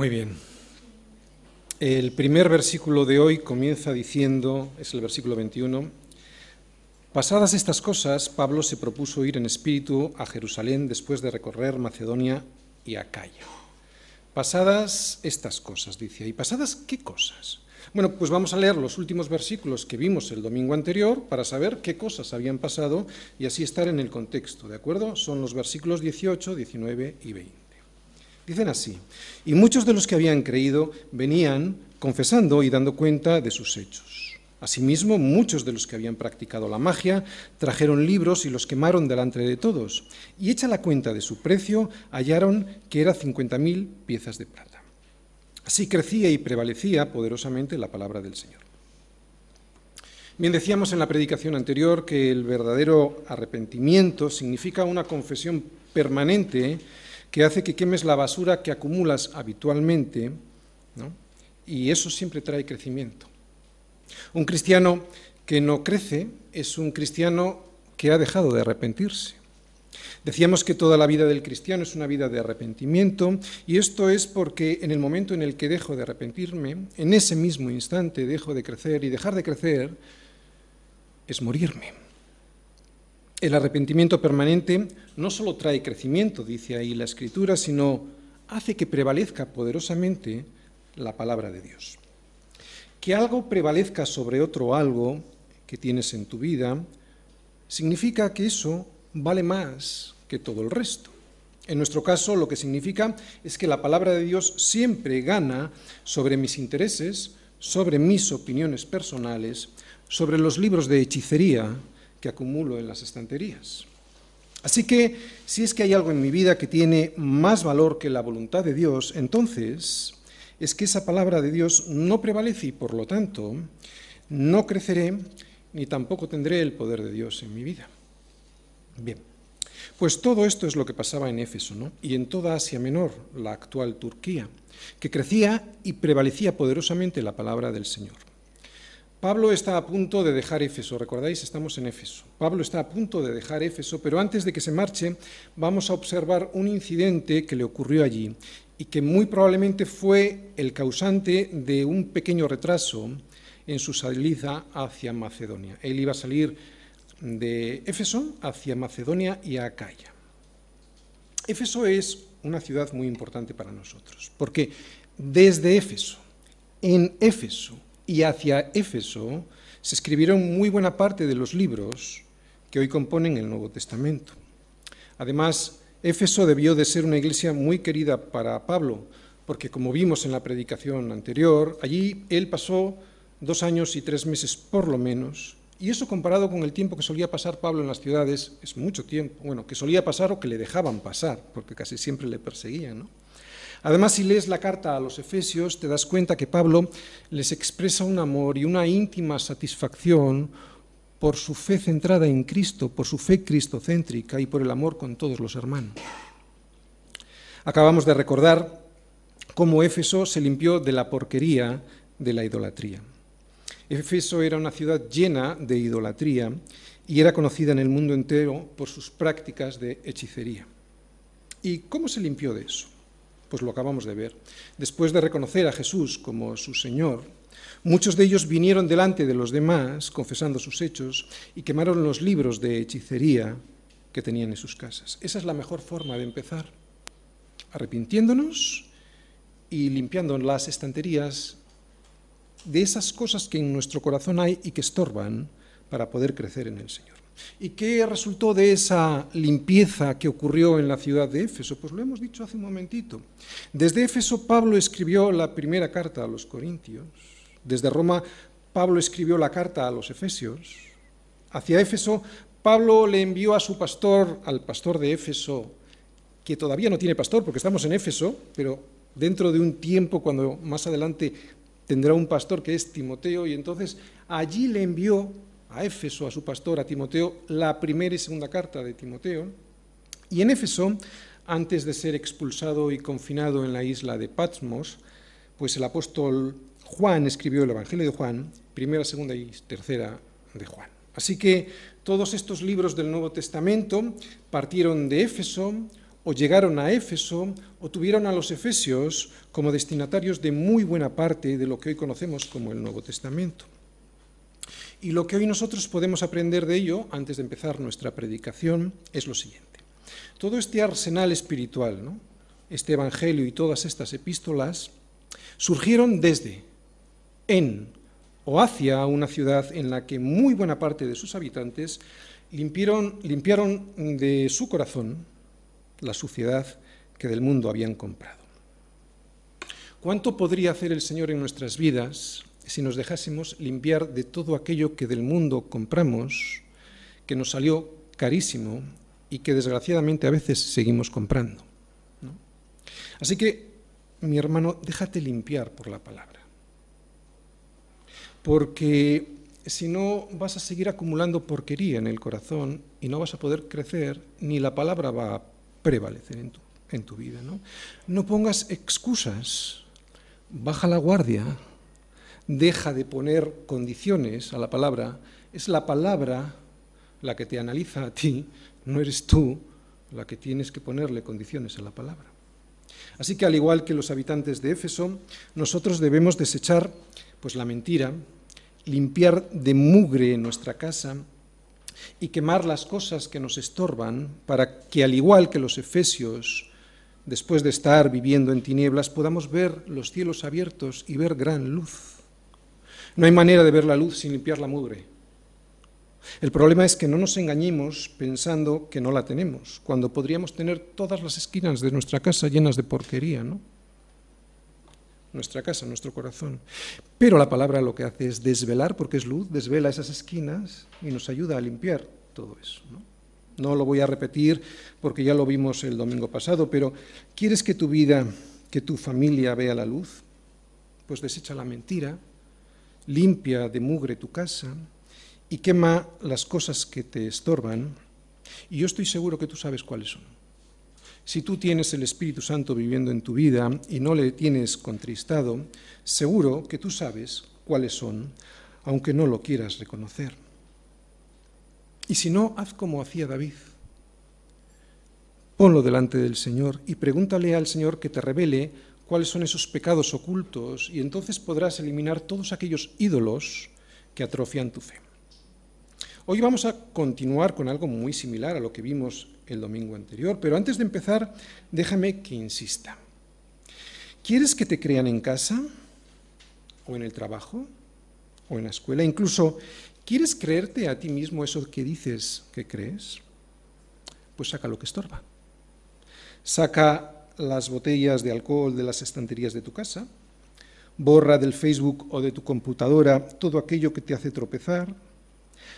Muy bien. El primer versículo de hoy comienza diciendo, es el versículo 21, Pasadas estas cosas, Pablo se propuso ir en espíritu a Jerusalén después de recorrer Macedonia y Acaya. Pasadas estas cosas, dice ahí. ¿Pasadas qué cosas? Bueno, pues vamos a leer los últimos versículos que vimos el domingo anterior para saber qué cosas habían pasado y así estar en el contexto, ¿de acuerdo? Son los versículos 18, 19 y 20. Dicen así, y muchos de los que habían creído venían confesando y dando cuenta de sus hechos. Asimismo, muchos de los que habían practicado la magia trajeron libros y los quemaron delante de todos, y hecha la cuenta de su precio, hallaron que era cincuenta mil piezas de plata. Así crecía y prevalecía poderosamente la palabra del Señor. Bien, decíamos en la predicación anterior que el verdadero arrepentimiento significa una confesión permanente que hace que quemes la basura que acumulas habitualmente, y eso siempre trae crecimiento. Un cristiano que no crece es un cristiano que ha dejado de arrepentirse. Decíamos que toda la vida del cristiano es una vida de arrepentimiento y esto es porque en el momento en el que dejo de arrepentirme, en ese mismo instante dejo de crecer y dejar de crecer es morirme. El arrepentimiento permanente no solo trae crecimiento, dice ahí la Escritura, sino hace que prevalezca poderosamente la palabra de Dios. Que algo prevalezca sobre otro algo que tienes en tu vida significa que eso vale más que todo el resto. En nuestro caso, lo que significa es que la palabra de Dios siempre gana sobre mis intereses, sobre mis opiniones personales, sobre los libros de hechicería, que acumulo en las estanterías. Así que si es que hay algo en mi vida que tiene más valor que la voluntad de Dios, entonces es que esa palabra de Dios no prevalece y por lo tanto no creceré ni tampoco tendré el poder de Dios en mi vida. Bien, pues todo esto es lo que pasaba en Éfeso ¿no? y en toda Asia Menor, la actual Turquía, que crecía y prevalecía poderosamente la palabra del Señor. Pablo está a punto de dejar Éfeso, recordáis, estamos en Éfeso. Pablo está a punto de dejar Éfeso, pero antes de que se marche vamos a observar un incidente que le ocurrió allí y que muy probablemente fue el causante de un pequeño retraso en su salida hacia Macedonia. Él iba a salir de Éfeso hacia Macedonia y a Acaya. Éfeso es una ciudad muy importante para nosotros, porque desde Éfeso, en Éfeso, y hacia Éfeso se escribieron muy buena parte de los libros que hoy componen el Nuevo Testamento. Además, Éfeso debió de ser una iglesia muy querida para Pablo, porque como vimos en la predicación anterior, allí él pasó dos años y tres meses por lo menos, y eso comparado con el tiempo que solía pasar Pablo en las ciudades, es mucho tiempo, bueno, que solía pasar o que le dejaban pasar, porque casi siempre le perseguían. Además, si lees la carta a los Efesios, te das cuenta que Pablo les expresa un amor y una íntima satisfacción por su fe centrada en Cristo, por su fe cristocéntrica y por el amor con todos los hermanos. Acabamos de recordar cómo Éfeso se limpió de la porquería de la idolatría. Éfeso era una ciudad llena de idolatría y era conocida en el mundo entero por sus prácticas de hechicería. ¿Y cómo se limpió de eso? Pues lo acabamos de ver. Después de reconocer a Jesús como su Señor, muchos de ellos vinieron delante de los demás, confesando sus hechos, y quemaron los libros de hechicería que tenían en sus casas. Esa es la mejor forma de empezar, arrepintiéndonos y limpiando las estanterías de esas cosas que en nuestro corazón hay y que estorban para poder crecer en el Señor. ¿Y qué resultó de esa limpieza que ocurrió en la ciudad de Éfeso? Pues lo hemos dicho hace un momentito. Desde Éfeso Pablo escribió la primera carta a los Corintios. Desde Roma Pablo escribió la carta a los Efesios. Hacia Éfeso Pablo le envió a su pastor, al pastor de Éfeso, que todavía no tiene pastor porque estamos en Éfeso, pero dentro de un tiempo, cuando más adelante tendrá un pastor que es Timoteo, y entonces allí le envió a Éfeso, a su pastor, a Timoteo, la primera y segunda carta de Timoteo. Y en Éfeso, antes de ser expulsado y confinado en la isla de Patmos, pues el apóstol Juan escribió el Evangelio de Juan, primera, segunda y tercera de Juan. Así que todos estos libros del Nuevo Testamento partieron de Éfeso o llegaron a Éfeso o tuvieron a los efesios como destinatarios de muy buena parte de lo que hoy conocemos como el Nuevo Testamento. Y lo que hoy nosotros podemos aprender de ello, antes de empezar nuestra predicación, es lo siguiente. Todo este arsenal espiritual, este Evangelio y todas estas epístolas, surgieron desde, en o hacia una ciudad en la que muy buena parte de sus habitantes limpiaron, limpiaron de su corazón la suciedad que del mundo habían comprado. ¿Cuánto podría hacer el Señor en nuestras vidas si nos dejásemos limpiar de todo aquello que del mundo compramos, que nos salió carísimo y que desgraciadamente a veces seguimos comprando? Así que, mi hermano, déjate limpiar por la palabra. Porque si no vas a seguir acumulando porquería en el corazón y no vas a poder crecer, ni la palabra va a prevalecer en tu, vida. no pongas excusas, baja la guardia, deja de poner condiciones a la palabra. Es la palabra la que te analiza a ti, no eres tú la que tienes que ponerle condiciones a la palabra. Así que al igual que los habitantes de Éfeso, nosotros debemos desechar pues la mentira, limpiar de mugre nuestra casa y quemar las cosas que nos estorban para que, al igual que los efesios, después de estar viviendo en tinieblas, podamos ver los cielos abiertos y ver gran luz. No hay manera de ver la luz sin limpiar la mugre. El problema es que no nos engañemos pensando que no la tenemos, cuando podríamos tener todas las esquinas de nuestra casa llenas de porquería, ¿no? Nuestra casa, nuestro corazón. Pero la palabra lo que hace es desvelar, porque es luz, desvela esas esquinas y nos ayuda a limpiar todo eso. ¿no? lo voy a repetir porque ya lo vimos el domingo pasado, pero ¿quieres que tu vida, que tu familia vea la luz? Pues desecha la mentira, limpia de mugre tu casa y quema las cosas que te estorban. Y yo estoy seguro que tú sabes cuáles son. Si tú tienes el Espíritu Santo viviendo en tu vida y no le tienes contristado, seguro que tú sabes cuáles son, aunque no lo quieras reconocer. Y si no, haz como hacía David. Ponlo delante del Señor y pregúntale al Señor que te revele cuáles son esos pecados ocultos y entonces podrás eliminar todos aquellos ídolos que atrofian tu fe. Hoy vamos a continuar con algo muy similar a lo que vimos el domingo anterior, pero antes de empezar, déjame que insista. ¿Quieres que te crean en casa o en el trabajo o en la escuela? Incluso, ¿quieres creerte a ti mismo eso que dices que crees? Pues saca lo que estorba. Saca las botellas de alcohol de las estanterías de tu casa, borra del Facebook o de tu computadora todo aquello que te hace tropezar,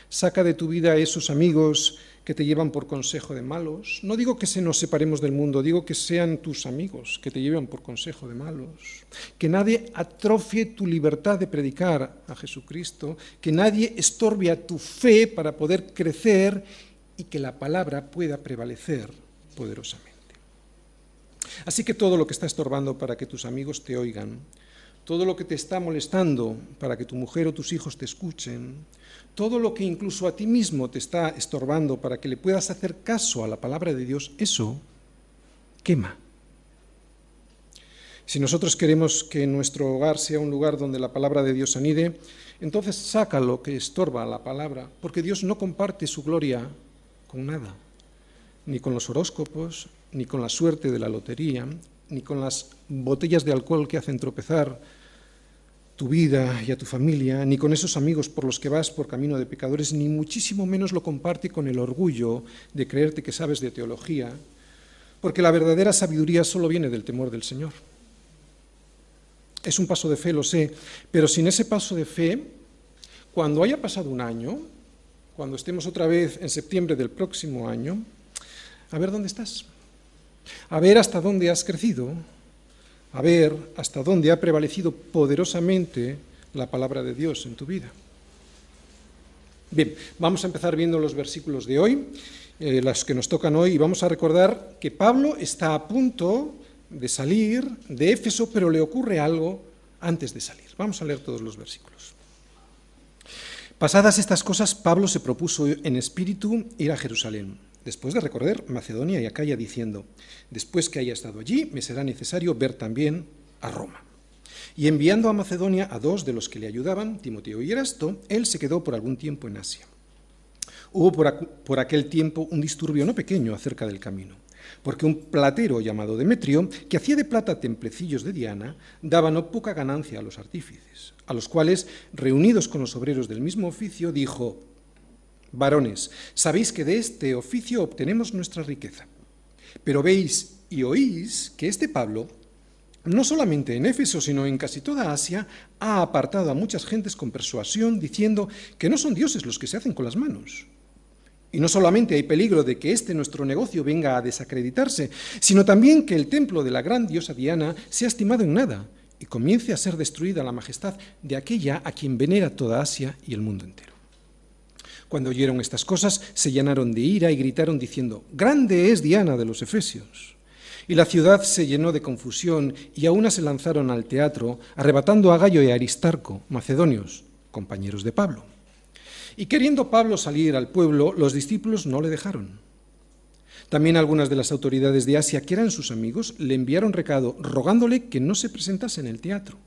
saca de tu vida a esos amigos que te llevan por consejo de malos. No digo que se nos separemos del mundo, digo que sean tus amigos que te llevan por consejo de malos. Que nadie atrofie tu libertad de predicar a Jesucristo, que nadie estorbe a tu fe para poder crecer y que la palabra pueda prevalecer poderosamente. Así que todo lo que está estorbando para que tus amigos te oigan, todo lo que te está molestando para que tu mujer o tus hijos te escuchen, todo lo que incluso a ti mismo te está estorbando para que le puedas hacer caso a la palabra de Dios, eso quema. Si nosotros queremos que nuestro hogar sea un lugar donde la palabra de Dios anide, entonces saca lo que estorba la palabra, porque Dios no comparte su gloria con nada, ni con los horóscopos, ni con la suerte de la lotería, ni con las botellas de alcohol que hacen tropezar tu vida y a tu familia, ni con esos amigos por los que vas por camino de pecadores, ni muchísimo menos lo comparte con el orgullo de creerte que sabes de teología, porque la verdadera sabiduría solo viene del temor del Señor. Es un paso de fe, lo sé, pero sin ese paso de fe, cuando haya pasado un año, cuando estemos otra vez en septiembre del próximo año, a ver dónde estás, a ver hasta dónde has crecido, a ver hasta dónde ha prevalecido poderosamente la palabra de Dios en tu vida. Bien, vamos a empezar viendo los versículos de hoy, eh, las que nos tocan hoy, y vamos a recordar que Pablo está a punto de salir de Éfeso, pero le ocurre algo antes de salir. Vamos a leer todos los versículos. Pasadas estas cosas, Pablo se propuso en espíritu ir a Jerusalén, después de recorrer Macedonia y Acaya, diciendo, después que haya estado allí, me será necesario ver también a Roma. Y enviando a Macedonia a dos de los que le ayudaban, Timoteo y Erasto, él se quedó por algún tiempo en Asia. Hubo por, por aquel tiempo un disturbio no pequeño acerca del camino porque un platero llamado Demetrio, que hacía de plata templecillos de Diana, daba no poca ganancia a los artífices, a los cuales, reunidos con los obreros del mismo oficio, dijo, varones, sabéis que de este oficio obtenemos nuestra riqueza, pero veis y oís que este Pablo, no solamente en Éfeso, sino en casi toda Asia, ha apartado a muchas gentes con persuasión, diciendo que no son dioses los que se hacen con las manos, y no solamente hay peligro de que este nuestro negocio venga a desacreditarse, sino también que el templo de la gran diosa Diana sea estimado en nada y comience a ser destruida la majestad de aquella a quien venera toda Asia y el mundo entero. Cuando oyeron estas cosas, se llenaron de ira y gritaron diciendo, Grande es Diana de los Efesios. Y la ciudad se llenó de confusión y a una se lanzaron al teatro, arrebatando a Gallo y a Aristarco, macedonios, compañeros de Pablo. Y queriendo Pablo salir al pueblo, los discípulos no le dejaron. También algunas de las autoridades de Asia, que eran sus amigos, le enviaron recado rogándole que no se presentase en el teatro.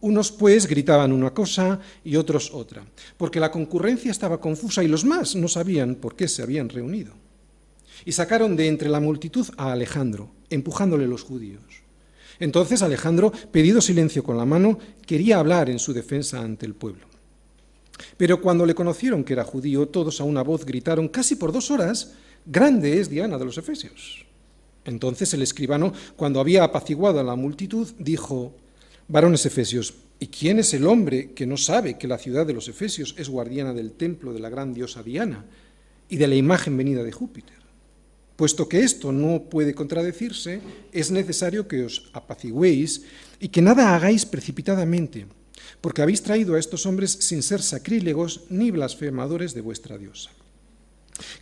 Unos pues gritaban una cosa y otros otra, porque la concurrencia estaba confusa y los más no sabían por qué se habían reunido. Y sacaron de entre la multitud a Alejandro, empujándole los judíos. Entonces Alejandro, pedido silencio con la mano, quería hablar en su defensa ante el pueblo. Pero cuando le conocieron que era judío, todos a una voz gritaron casi por dos horas, Grande es Diana de los Efesios. Entonces el escribano, cuando había apaciguado a la multitud, dijo, Varones Efesios, ¿y quién es el hombre que no sabe que la ciudad de los Efesios es guardiana del templo de la gran diosa Diana y de la imagen venida de Júpiter? Puesto que esto no puede contradecirse, es necesario que os apaciguéis y que nada hagáis precipitadamente porque habéis traído a estos hombres sin ser sacrílegos ni blasfemadores de vuestra diosa.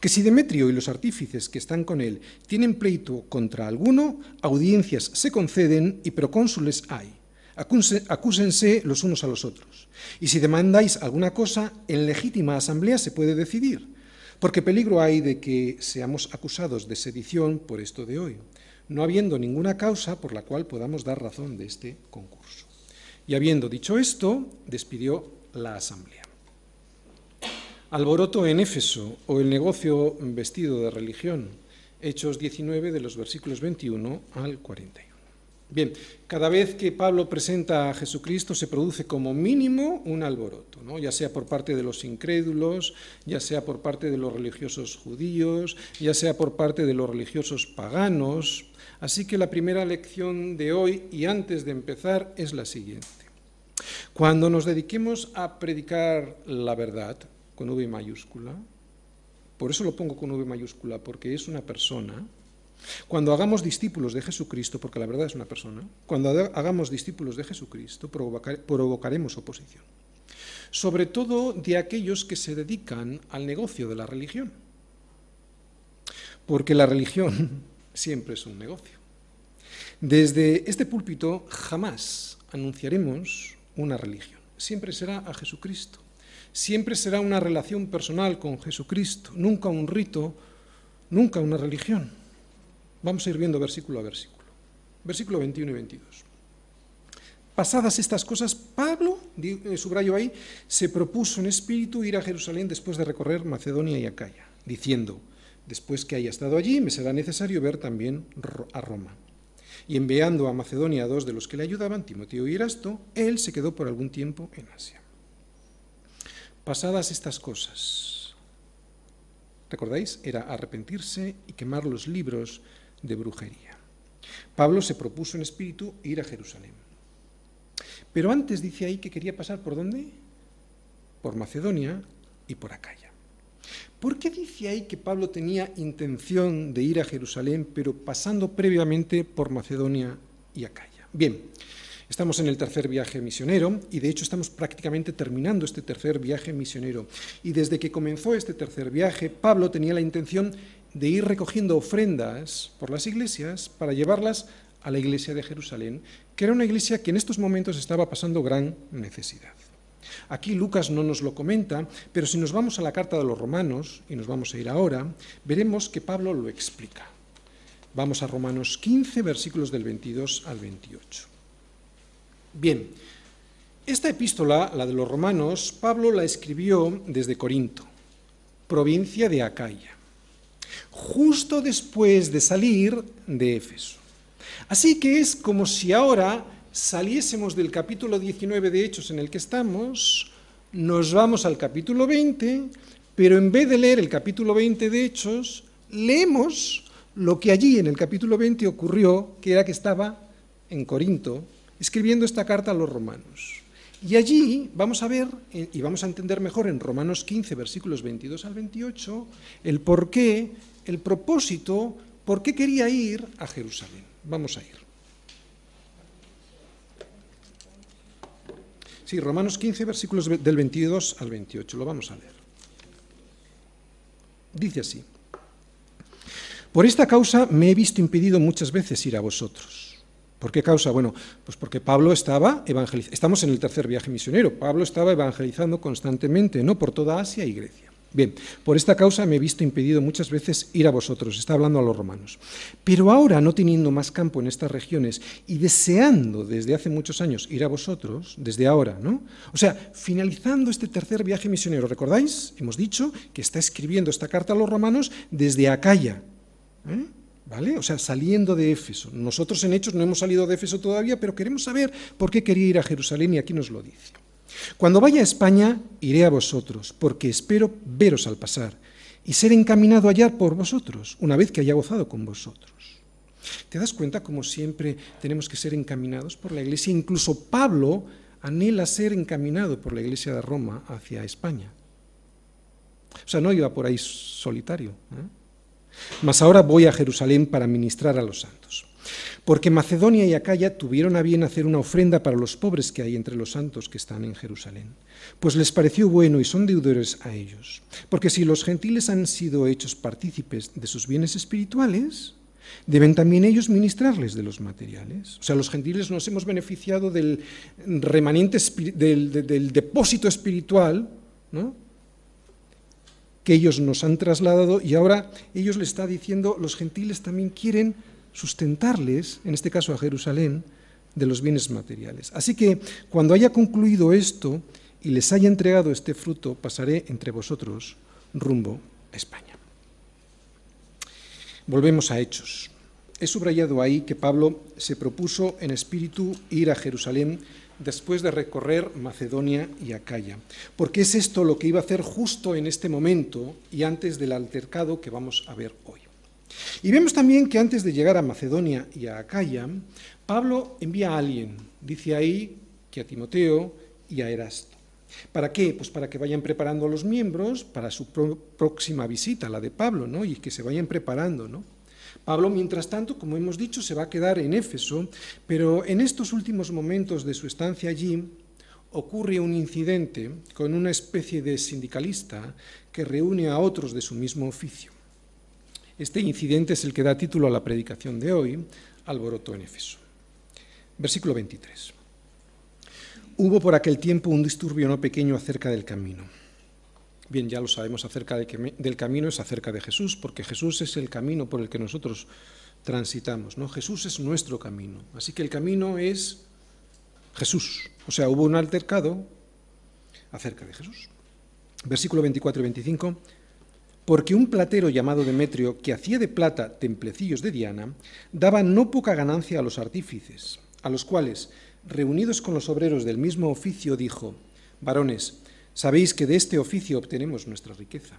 Que si Demetrio y los artífices que están con él tienen pleito contra alguno, audiencias se conceden y procónsules hay. Acúsense los unos a los otros. Y si demandáis alguna cosa, en legítima asamblea se puede decidir, porque peligro hay de que seamos acusados de sedición por esto de hoy, no habiendo ninguna causa por la cual podamos dar razón de este concurso. Y habiendo dicho esto, despidió la asamblea. Alboroto en Éfeso o el negocio vestido de religión. Hechos 19 de los versículos 21 al 41. Bien, cada vez que Pablo presenta a Jesucristo se produce como mínimo un alboroto, ya sea por parte de los incrédulos, ya sea por parte de los religiosos judíos, ya sea por parte de los religiosos paganos. Así que la primera lección de hoy y antes de empezar es la siguiente. Cuando nos dediquemos a predicar la verdad con V mayúscula, por eso lo pongo con V mayúscula, porque es una persona, cuando hagamos discípulos de Jesucristo, porque la verdad es una persona, cuando hagamos discípulos de Jesucristo, provocaremos oposición. Sobre todo de aquellos que se dedican al negocio de la religión. Porque la religión siempre es un negocio. Desde este púlpito jamás anunciaremos una religión. Siempre será a Jesucristo. Siempre será una relación personal con Jesucristo, nunca un rito, nunca una religión. Vamos a ir viendo versículo a versículo. Versículo 21 y 22. Pasadas estas cosas, Pablo, eh, subrayo ahí, se propuso en espíritu ir a Jerusalén después de recorrer Macedonia y Acaya, diciendo, después que haya estado allí, me será necesario ver también a Roma y enviando a Macedonia a dos de los que le ayudaban, Timoteo y Erasto, él se quedó por algún tiempo en Asia. Pasadas estas cosas, ¿recordáis? Era arrepentirse y quemar los libros de brujería. Pablo se propuso en espíritu ir a Jerusalén. Pero antes dice ahí que quería pasar por dónde? Por Macedonia y por Acaya. ¿Por qué dice ahí que Pablo tenía intención de ir a Jerusalén, pero pasando previamente por Macedonia y Acaya? Bien, Estamos en el tercer viaje misionero y de hecho estamos prácticamente terminando este tercer viaje misionero. Y desde que comenzó este tercer viaje, Pablo tenía la intención de ir recogiendo ofrendas por las iglesias para llevarlas a la iglesia de Jerusalén, que era una iglesia que en estos momentos estaba pasando gran necesidad. Aquí Lucas no nos lo comenta, pero si nos vamos a la carta de los romanos, y nos vamos a ir ahora, veremos que Pablo lo explica. Vamos a Romanos 15, versículos del 22 al 28. Bien, esta epístola, la de los romanos, Pablo la escribió desde Corinto, provincia de Acaya, justo después de salir de Éfeso. Así que es como si ahora saliésemos del capítulo 19 de Hechos en el que estamos, nos vamos al capítulo 20, pero en vez de leer el capítulo 20 de Hechos, leemos lo que allí en el capítulo 20 ocurrió, que era que estaba en Corinto escribiendo esta carta a los romanos. Y allí vamos a ver y vamos a entender mejor en Romanos 15, versículos 22 al 28, el por qué, el propósito, por qué quería ir a Jerusalén. Vamos a ir. Sí, Romanos 15, versículos del 22 al 28, lo vamos a leer. Dice así, por esta causa me he visto impedido muchas veces ir a vosotros. ¿Por qué causa? Bueno, pues porque Pablo estaba evangelizando, estamos en el tercer viaje misionero, Pablo estaba evangelizando constantemente, no por toda Asia y Grecia. Bien, por esta causa me he visto impedido muchas veces ir a vosotros, está hablando a los romanos. Pero ahora, no teniendo más campo en estas regiones y deseando desde hace muchos años ir a vosotros, desde ahora, ¿no? O sea, finalizando este tercer viaje misionero, ¿recordáis? Hemos dicho que está escribiendo esta carta a los romanos desde Acaya, ¿eh? ¿Vale? O sea, saliendo de Éfeso. Nosotros en Hechos no hemos salido de Éfeso todavía, pero queremos saber por qué quería ir a Jerusalén y aquí nos lo dice. Cuando vaya a España, iré a vosotros, porque espero veros al pasar y ser encaminado allá por vosotros, una vez que haya gozado con vosotros. ¿Te das cuenta cómo siempre tenemos que ser encaminados por la Iglesia? Incluso Pablo anhela ser encaminado por la Iglesia de Roma hacia España. O sea, no iba por ahí solitario. ¿eh? Mas ahora voy a Jerusalén para ministrar a los santos. Porque Macedonia y Acaya tuvieron a bien hacer una ofrenda para los pobres que hay entre los santos que están en Jerusalén, pues les pareció bueno y son deudores a ellos, porque si los gentiles han sido hechos partícipes de sus bienes espirituales, deben también ellos ministrarles de los materiales. O sea, los gentiles nos hemos beneficiado del remanente, del, depósito espiritual, que ellos nos han trasladado y ahora ellos le está diciendo, los gentiles también quieren sustentarles, en este caso a Jerusalén, de los bienes materiales. Así que cuando haya concluido esto y les haya entregado este fruto, pasaré entre vosotros rumbo a España. Volvemos a Hechos. He subrayado ahí que Pablo se propuso en espíritu ir a Jerusalén después de recorrer Macedonia y Acaya, porque es esto lo que iba a hacer justo en este momento y antes del altercado que vamos a ver hoy. Y vemos también que antes de llegar a Macedonia y a Acaya, Pablo envía a alguien, dice ahí que a Timoteo y a Erasto. ¿Para qué? Pues para que vayan preparando a los miembros para su próxima visita, la de Pablo, ¿no? Y que se vayan preparando, ¿no? Pablo, mientras tanto, como hemos dicho, se va a quedar en Éfeso, pero en estos últimos momentos de su estancia allí ocurre un incidente con una especie de sindicalista que reúne a otros de su mismo oficio. Este incidente es el que da título a la predicación de hoy, alboroto en Éfeso. Versículo 23. Hubo por aquel tiempo un disturbio no pequeño acerca del camino. Bien, ya lo sabemos acerca del camino, es acerca de Jesús, porque Jesús es el camino por el que nosotros transitamos. ¿no? Jesús es nuestro camino. Así que el camino es Jesús. O sea, hubo un altercado acerca de Jesús. Versículo 24 y 25 porque un platero llamado Demetrio, que hacía de plata templecillos de Diana, daba no poca ganancia a los artífices, a los cuales, reunidos con los obreros del mismo oficio, dijo, varones, sabéis que de este oficio obtenemos nuestra riqueza.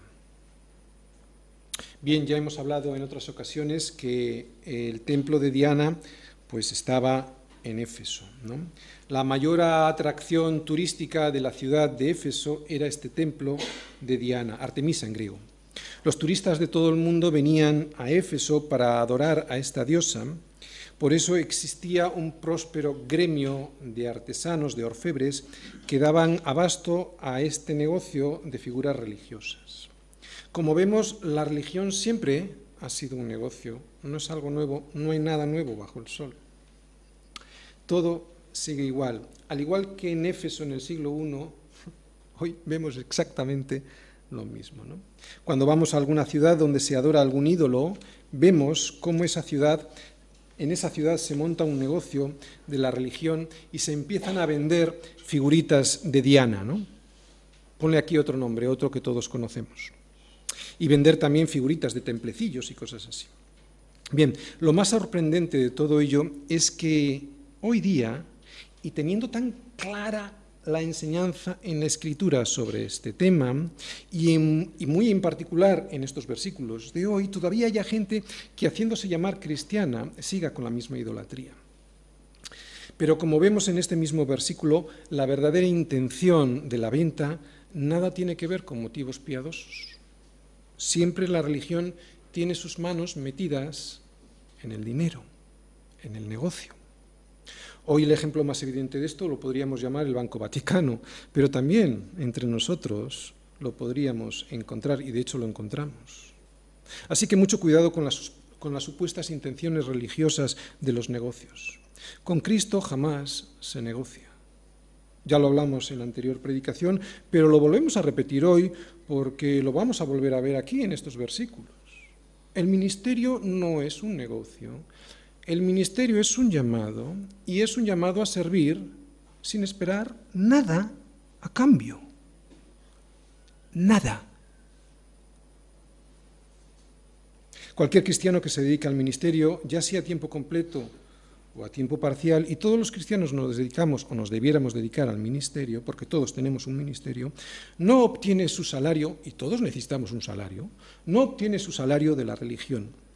Bien, ya hemos hablado en otras ocasiones que el templo de Diana pues estaba en Éfeso. La mayor atracción turística de la ciudad de Éfeso era este templo de Diana, Artemisa en griego. Los turistas de todo el mundo venían a Éfeso para adorar a esta diosa, Por eso existía un próspero gremio de artesanos, de orfebres, que daban abasto a este negocio de figuras religiosas. Como vemos, la religión siempre ha sido un negocio, no es algo nuevo, no hay nada nuevo bajo el sol. Todo sigue igual. Al igual que en Éfeso en el siglo I, hoy vemos exactamente lo mismo. Cuando vamos a alguna ciudad donde se adora algún ídolo, vemos cómo esa ciudad, en esa ciudad se monta un negocio de la religión y se empiezan a vender figuritas de Diana. ¿no? Ponle aquí otro nombre, otro que todos conocemos. Y vender también figuritas de templecillos y cosas así. Bien, lo más sorprendente de todo ello es que hoy día, y teniendo tan clara la enseñanza en la escritura sobre este tema y, muy en particular en estos versículos de hoy, todavía hay gente que haciéndose llamar cristiana siga con la misma idolatría. Pero como vemos en este mismo versículo, la verdadera intención de la venta nada tiene que ver con motivos piadosos. Siempre la religión tiene sus manos metidas en el dinero, en el negocio. Hoy el ejemplo más evidente de esto lo podríamos llamar el Banco Vaticano, pero también entre nosotros lo podríamos encontrar y de hecho lo encontramos. Así que mucho cuidado con las, supuestas intenciones religiosas de los negocios. Con Cristo jamás se negocia. Ya lo hablamos en la anterior predicación, pero lo volvemos a repetir hoy porque lo vamos a volver a ver aquí en estos versículos. El ministerio no es un negocio, el ministerio es un llamado y es un llamado a servir sin esperar nada a cambio. Nada. Cualquier cristiano que se dedique al ministerio, ya sea a tiempo completo o a tiempo parcial, y todos los cristianos nos dedicamos o nos debiéramos dedicar al ministerio, porque todos tenemos un ministerio, no obtiene su salario, y todos necesitamos un salario, no obtiene su salario de la religión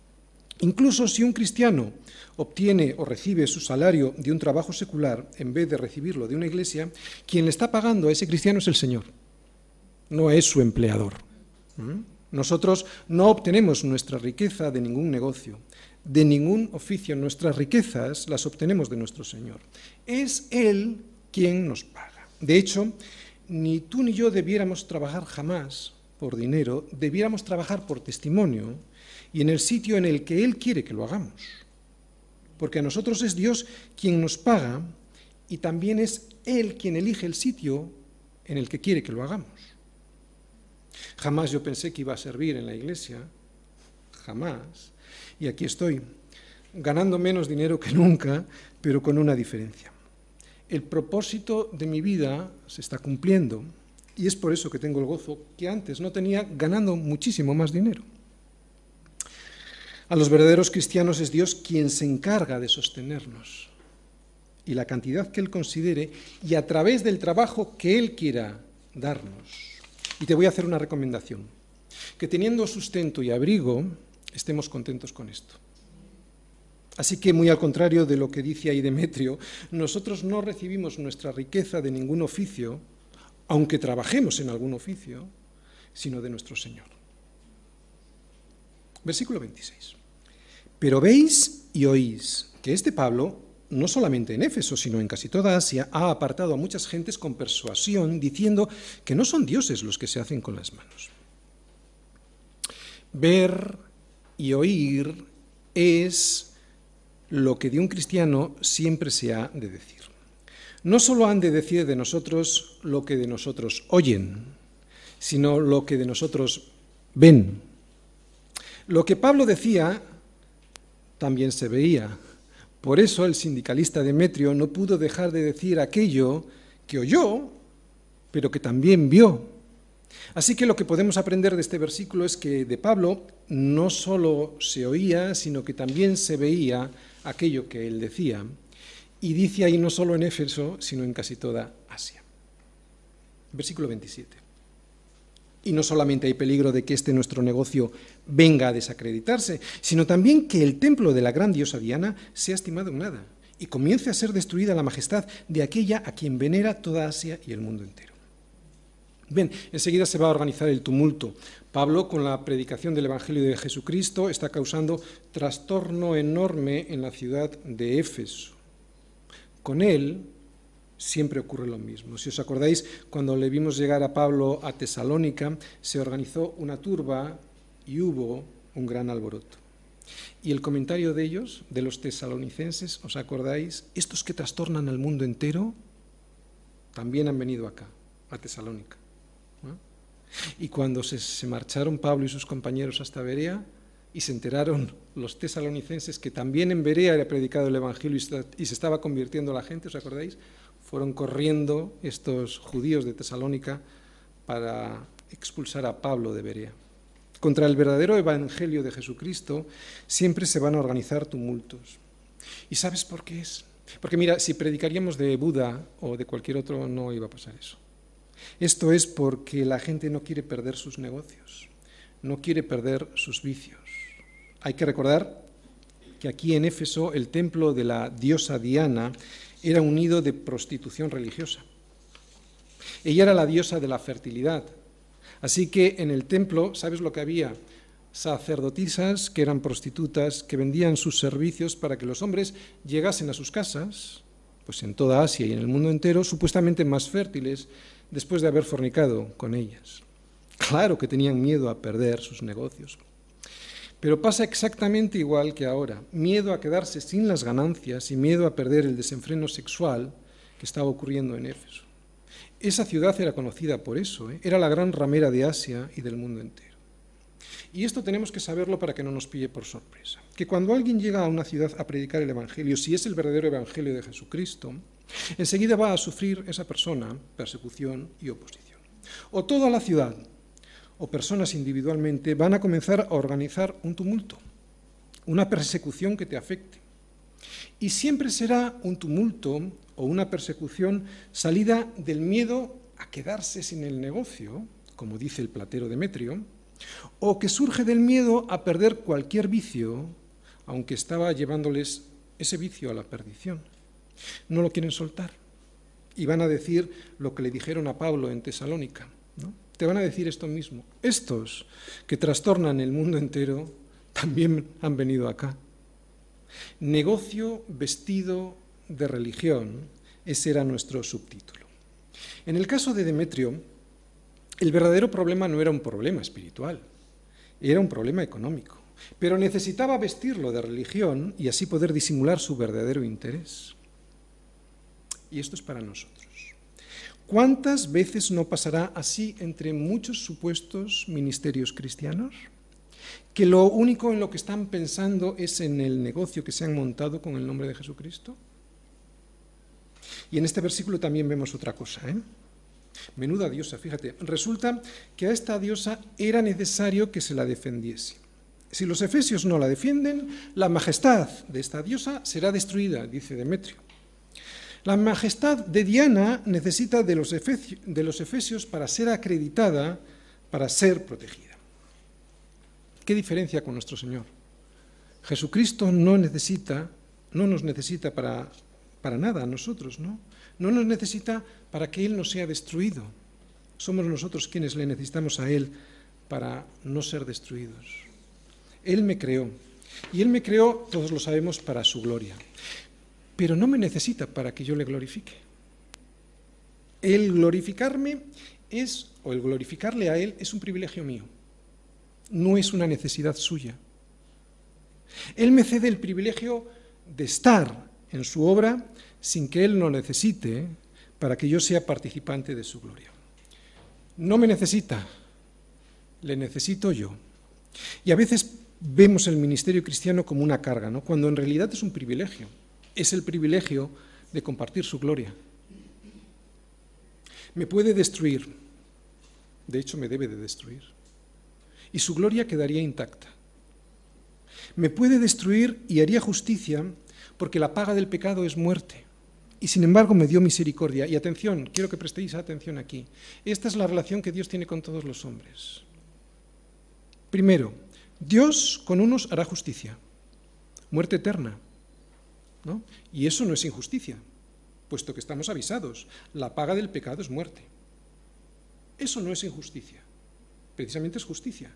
Incluso si un cristiano obtiene o recibe su salario de un trabajo secular en vez de recibirlo de una iglesia, quien le está pagando a ese cristiano es el Señor, no es su empleador. ¿Mm? Nosotros no obtenemos nuestra riqueza de ningún negocio, de ningún oficio. Nuestras riquezas las obtenemos de nuestro Señor. Es Él quien nos paga. De hecho, ni tú ni yo debiéramos trabajar jamás por dinero, debiéramos trabajar por testimonio y en el sitio en el que Él quiere que lo hagamos. Porque a nosotros es Dios quien nos paga y también es Él quien elige el sitio en el que quiere que lo hagamos. Jamás yo pensé que iba a servir en la iglesia, jamás. Y aquí estoy, ganando menos dinero que nunca, pero con una diferencia. El propósito de mi vida se está cumpliendo y es por eso que tengo el gozo que antes no tenía ganando muchísimo más dinero. A los verdaderos cristianos es Dios quien se encarga de sostenernos y la cantidad que Él considere y a través del trabajo que Él quiera darnos. Y te voy a hacer una recomendación, que teniendo sustento y abrigo, estemos contentos con esto. Así que, muy al contrario de lo que dice ahí Demetrio, nosotros no recibimos nuestra riqueza de ningún oficio, aunque trabajemos en algún oficio, sino de nuestro Señor. Versículo 26. Pero veis y oís que este Pablo, no solamente en Éfeso, sino en casi toda Asia, ha apartado a muchas gentes con persuasión, diciendo que no son dioses los que se hacen con las manos. Ver y oír es lo que de un cristiano siempre se ha de decir. No solo han de decir de nosotros lo que de nosotros oyen, sino lo que de nosotros ven. Lo que Pablo decía también se veía. Por eso el sindicalista Demetrio no pudo dejar de decir aquello que oyó, pero que también vio. Así que lo que podemos aprender de este versículo es que de Pablo no solo se oía, sino que también se veía aquello que él decía. Y dice ahí no solo en Éfeso, sino en casi toda Asia. Versículo 27. Y no solamente hay peligro de que este nuestro negocio venga a desacreditarse, sino también que el templo de la gran diosa Diana sea estimado en nada y comience a ser destruida la majestad de aquella a quien venera toda Asia y el mundo entero. Bien, enseguida se va a organizar el tumulto. Pablo, con la predicación del Evangelio de Jesucristo, está causando trastorno enorme en la ciudad de Éfeso. Con él siempre ocurre lo mismo. Si os acordáis, cuando le vimos llegar a Pablo a Tesalónica, se organizó una turba y hubo un gran alboroto. Y el comentario de ellos, de los tesalonicenses, ¿os acordáis? Estos que trastornan al mundo entero, también han venido acá, a Tesalónica. Y cuando se, marcharon Pablo y sus compañeros hasta Berea y se enteraron los tesalonicenses que también en Berea era predicado el Evangelio y se estaba convirtiendo la gente, ¿os acordáis? Fueron corriendo estos judíos de Tesalónica para expulsar a Pablo de Berea. Contra el verdadero Evangelio de Jesucristo siempre se van a organizar tumultos. ¿Y sabes por qué es? Porque mira, si predicaríamos de Buda o de cualquier otro, no iba a pasar eso. Esto es porque la gente no quiere perder sus negocios, no quiere perder sus vicios. Hay que recordar que aquí en Éfeso el templo de la diosa Diana era un nido de prostitución religiosa. Ella era la diosa de la fertilidad. Así que en el templo, ¿sabes lo que había? Sacerdotisas que eran prostitutas, que vendían sus servicios para que los hombres llegasen a sus casas, pues en toda Asia y en el mundo entero, supuestamente más fértiles después de haber fornicado con ellas. Claro que tenían miedo a perder sus negocios. Pero pasa exactamente igual que ahora. Miedo a quedarse sin las ganancias y miedo a perder el desenfreno sexual que estaba ocurriendo en Éfeso. Esa ciudad era conocida por eso, ¿eh? era la gran ramera de Asia y del mundo entero. Y esto tenemos que saberlo para que no nos pille por sorpresa. Que cuando alguien llega a una ciudad a predicar el Evangelio, si es el verdadero Evangelio de Jesucristo, enseguida va a sufrir esa persona persecución y oposición. O toda la ciudad o personas individualmente van a comenzar a organizar un tumulto, una persecución que te afecte. Y siempre será un tumulto o una persecución salida del miedo a quedarse sin el negocio, como dice el platero Demetrio, o que surge del miedo a perder cualquier vicio, aunque estaba llevándoles ese vicio a la perdición. No lo quieren soltar. Y van a decir lo que le dijeron a Pablo en Tesalónica. Te van a decir esto mismo. Estos que trastornan el mundo entero también han venido acá. Negocio vestido de religión, ese era nuestro subtítulo. En el caso de Demetrio, el verdadero problema no era un problema espiritual, era un problema económico, pero necesitaba vestirlo de religión y así poder disimular su verdadero interés. Y esto es para nosotros. ¿Cuántas veces no pasará así entre muchos supuestos ministerios cristianos? Que lo único en lo que están pensando es en el negocio que se han montado con el nombre de Jesucristo. Y en este versículo también vemos otra cosa. ¿eh? Menuda diosa, fíjate. Resulta que a esta diosa era necesario que se la defendiese. Si los efesios no la defienden, la majestad de esta diosa será destruida, dice Demetrio. La majestad de Diana necesita de los, efesios, para ser acreditada, para ser protegida. ¿Qué diferencia con nuestro Señor? Jesucristo no necesita, no nos necesita para, para nada a nosotros, ¿no? No nos necesita para que Él no sea destruido. Somos nosotros quienes le necesitamos a Él para no ser destruidos. Él me creó. Y Él me creó, todos lo sabemos, para su gloria pero no me necesita para que yo le glorifique. El glorificarme es, o el glorificarle a Él, es un privilegio mío, no es una necesidad suya. Él me cede el privilegio de estar en su obra sin que Él lo necesite para que yo sea participante de su gloria. No me necesita, le necesito yo. Y a veces vemos el ministerio cristiano como una carga, ¿no? cuando en realidad es un privilegio es el privilegio de compartir su gloria. Me puede destruir, de hecho me debe de destruir, y su gloria quedaría intacta. Me puede destruir y haría justicia porque la paga del pecado es muerte. Y sin embargo me dio misericordia. Y atención, quiero que prestéis atención aquí. Esta es la relación que Dios tiene con todos los hombres. Primero, Dios con unos hará justicia, muerte eterna. Y eso no es injusticia, puesto que estamos avisados. La paga del pecado es muerte. Eso no es injusticia, precisamente es justicia.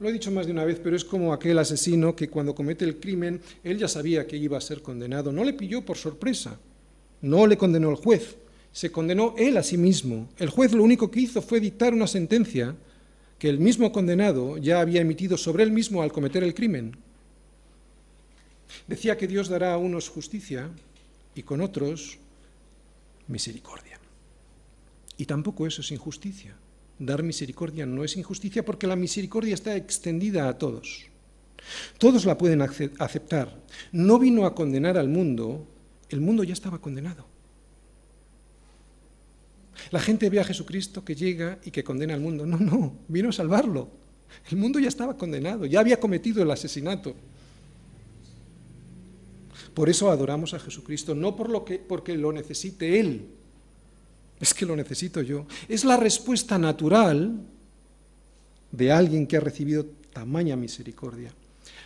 Lo he dicho más de una vez, pero es como aquel asesino que cuando comete el crimen, él ya sabía que iba a ser condenado. No le pilló por sorpresa, no le condenó el juez, se condenó él a sí mismo. El juez lo único que hizo fue dictar una sentencia que el mismo condenado ya había emitido sobre él mismo al cometer el crimen. Decía que Dios dará a unos justicia y con otros misericordia. Y tampoco eso es injusticia. Dar misericordia no es injusticia porque la misericordia está extendida a todos. Todos la pueden aceptar. No vino a condenar al mundo, el mundo ya estaba condenado. La gente ve a Jesucristo que llega y que condena al mundo. No, no, vino a salvarlo. El mundo ya estaba condenado, ya había cometido el asesinato. Por eso adoramos a Jesucristo, no por lo que, porque lo necesite Él, es que lo necesito yo. Es la respuesta natural de alguien que ha recibido tamaña misericordia.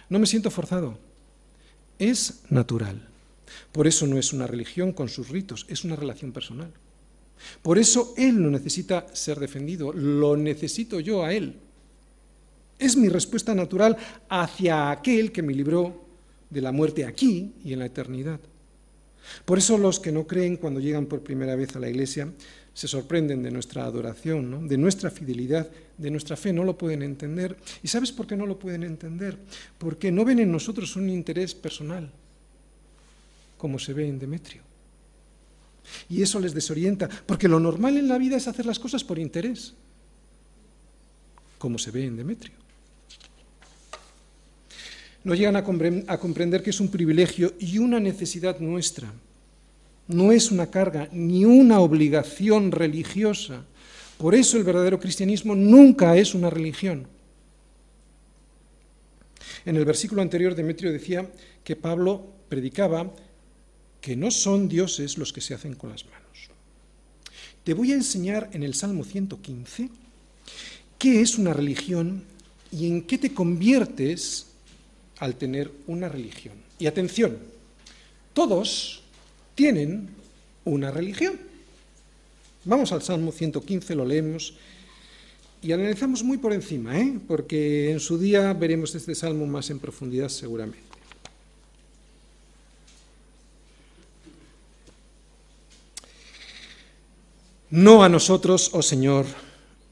No me siento forzado, es natural. Por eso no es una religión con sus ritos, es una relación personal. Por eso Él no necesita ser defendido, lo necesito yo a Él. Es mi respuesta natural hacia aquel que me libró de la muerte aquí y en la eternidad. Por eso los que no creen cuando llegan por primera vez a la iglesia se sorprenden de nuestra adoración, de nuestra fidelidad, de nuestra fe, no lo pueden entender. ¿Y sabes por qué no lo pueden entender? Porque no ven en nosotros un interés personal, como se ve en Demetrio. Y eso les desorienta, porque lo normal en la vida es hacer las cosas por interés, como se ve en Demetrio no llegan a, comprender que es un privilegio y una necesidad nuestra. No es una carga ni una obligación religiosa. Por eso el verdadero cristianismo nunca es una religión. En el versículo anterior Demetrio decía que Pablo predicaba que no son dioses los que se hacen con las manos. Te voy a enseñar en el Salmo 115 qué es una religión y en qué te conviertes al tener una religión. Y atención, todos tienen una religión. Vamos al Salmo 115, lo leemos y analizamos muy por encima, ¿eh? porque en su día veremos este salmo más en profundidad seguramente. No a nosotros, oh Señor,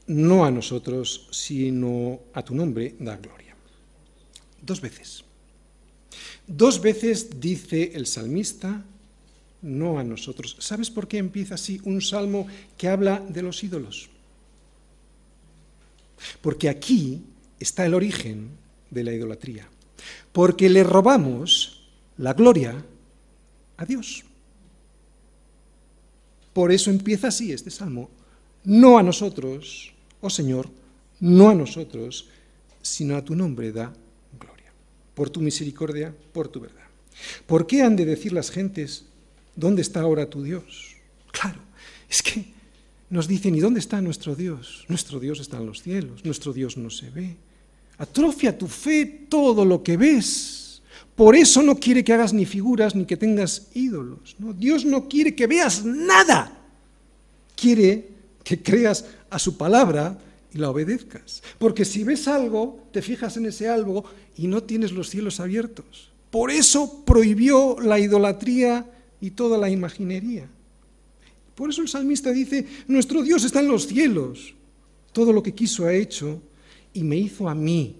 no a nosotros, sino a tu nombre da gloria. Dos veces. Dos veces dice el salmista, no a nosotros. ¿Sabes por qué empieza así un salmo que habla de los ídolos? Porque aquí está el origen de la idolatría. Porque le robamos la gloria a Dios. Por eso empieza así este salmo. No a nosotros, oh Señor, no a nosotros, sino a tu nombre da por tu misericordia, por tu verdad. ¿Por qué han de decir las gentes, ¿dónde está ahora tu Dios? Claro, es que nos dicen, ¿y dónde está nuestro Dios? Nuestro Dios está en los cielos, nuestro Dios no se ve. Atrofia tu fe todo lo que ves. Por eso no quiere que hagas ni figuras ni que tengas ídolos. ¿no? Dios no quiere que veas nada. Quiere que creas a su palabra y la obedezcas. Porque si ves algo, te fijas en ese algo y no tienes los cielos abiertos. Por eso prohibió la idolatría y toda la imaginería. Por eso el salmista dice, nuestro Dios está en los cielos. Todo lo que quiso ha hecho y me hizo a mí.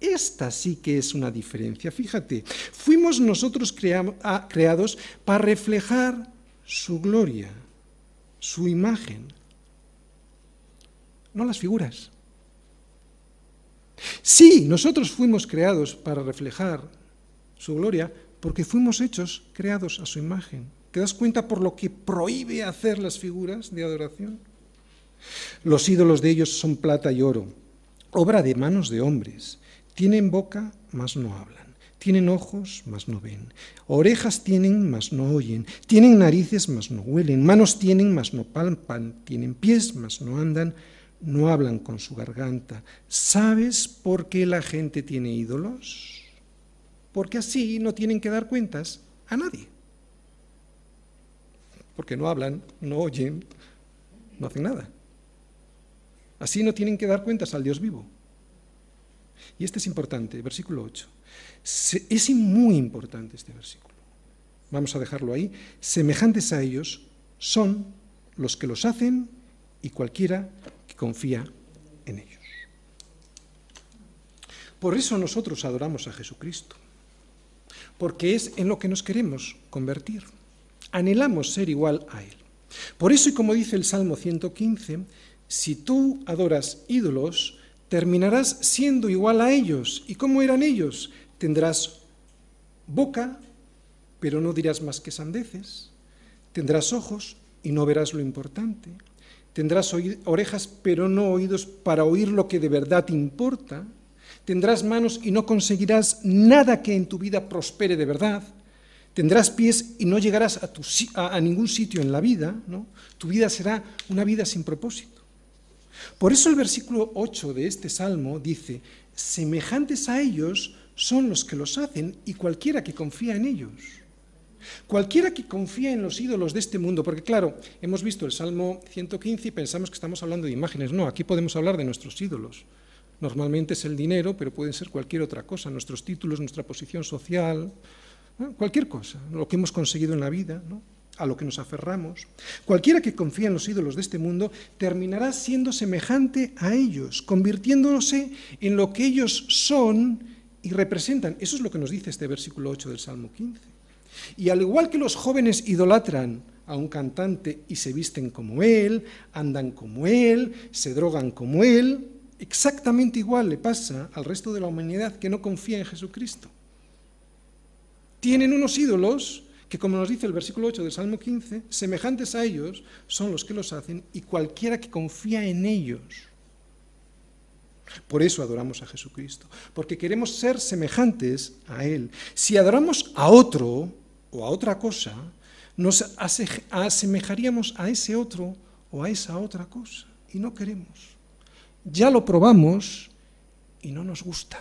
Esta sí que es una diferencia. Fíjate, fuimos nosotros creados para reflejar su gloria, su imagen no las figuras. Sí, nosotros fuimos creados para reflejar su gloria porque fuimos hechos, creados a su imagen. ¿Te das cuenta por lo que prohíbe hacer las figuras de adoración? Los ídolos de ellos son plata y oro, obra de manos de hombres. Tienen boca, mas no hablan. Tienen ojos, mas no ven. Orejas tienen, mas no oyen. Tienen narices, mas no huelen. Manos tienen, mas no palpan. Tienen pies, mas no andan no hablan con su garganta. ¿Sabes por qué la gente tiene ídolos? Porque así no tienen que dar cuentas a nadie. Porque no hablan, no oyen, no hacen nada. Así no tienen que dar cuentas al Dios vivo. Y este es importante, versículo 8. Es muy importante este versículo. Vamos a dejarlo ahí. Semejantes a ellos son los que los hacen y cualquiera confía en ellos. Por eso nosotros adoramos a Jesucristo, porque es en lo que nos queremos convertir. Anhelamos ser igual a Él. Por eso, y como dice el Salmo 115, si tú adoras ídolos, terminarás siendo igual a ellos. ¿Y cómo eran ellos? Tendrás boca, pero no dirás más que sandeces. Tendrás ojos y no verás lo importante. Tendrás orejas, pero no oídos para oír lo que de verdad importa. Tendrás manos y no conseguirás nada que en tu vida prospere de verdad. Tendrás pies y no llegarás a, ningún sitio en la vida. ¿no? Tu vida será una vida sin propósito. Por eso el versículo 8 de este salmo dice, semejantes a ellos son los que los hacen y cualquiera que confía en ellos. Cualquiera que confía en los ídolos de este mundo, porque claro, hemos visto el Salmo 115 y pensamos que estamos hablando de imágenes. No, aquí podemos hablar de nuestros ídolos. Normalmente es el dinero, pero puede ser cualquier otra cosa, nuestros títulos, nuestra posición social, cualquier cosa, lo que hemos conseguido en la vida, a lo que nos aferramos. Cualquiera que confía en los ídolos de este mundo terminará siendo semejante a ellos, convirtiéndose en lo que ellos son y representan. Eso es lo que nos dice este versículo 8 del Salmo 15. Y al igual que los jóvenes idolatran a un cantante y se visten como él, andan como él, se drogan como él, exactamente igual le pasa al resto de la humanidad que no confía en Jesucristo. Tienen unos ídolos que, como nos dice el versículo 8 del Salmo 15, semejantes a ellos son los que los hacen y cualquiera que confía en ellos. Por eso adoramos a Jesucristo, porque queremos ser semejantes a Él. Si adoramos a otro o a otra cosa, nos asemejaríamos a ese otro o a esa otra cosa, y no queremos. Ya lo probamos y no nos gusta.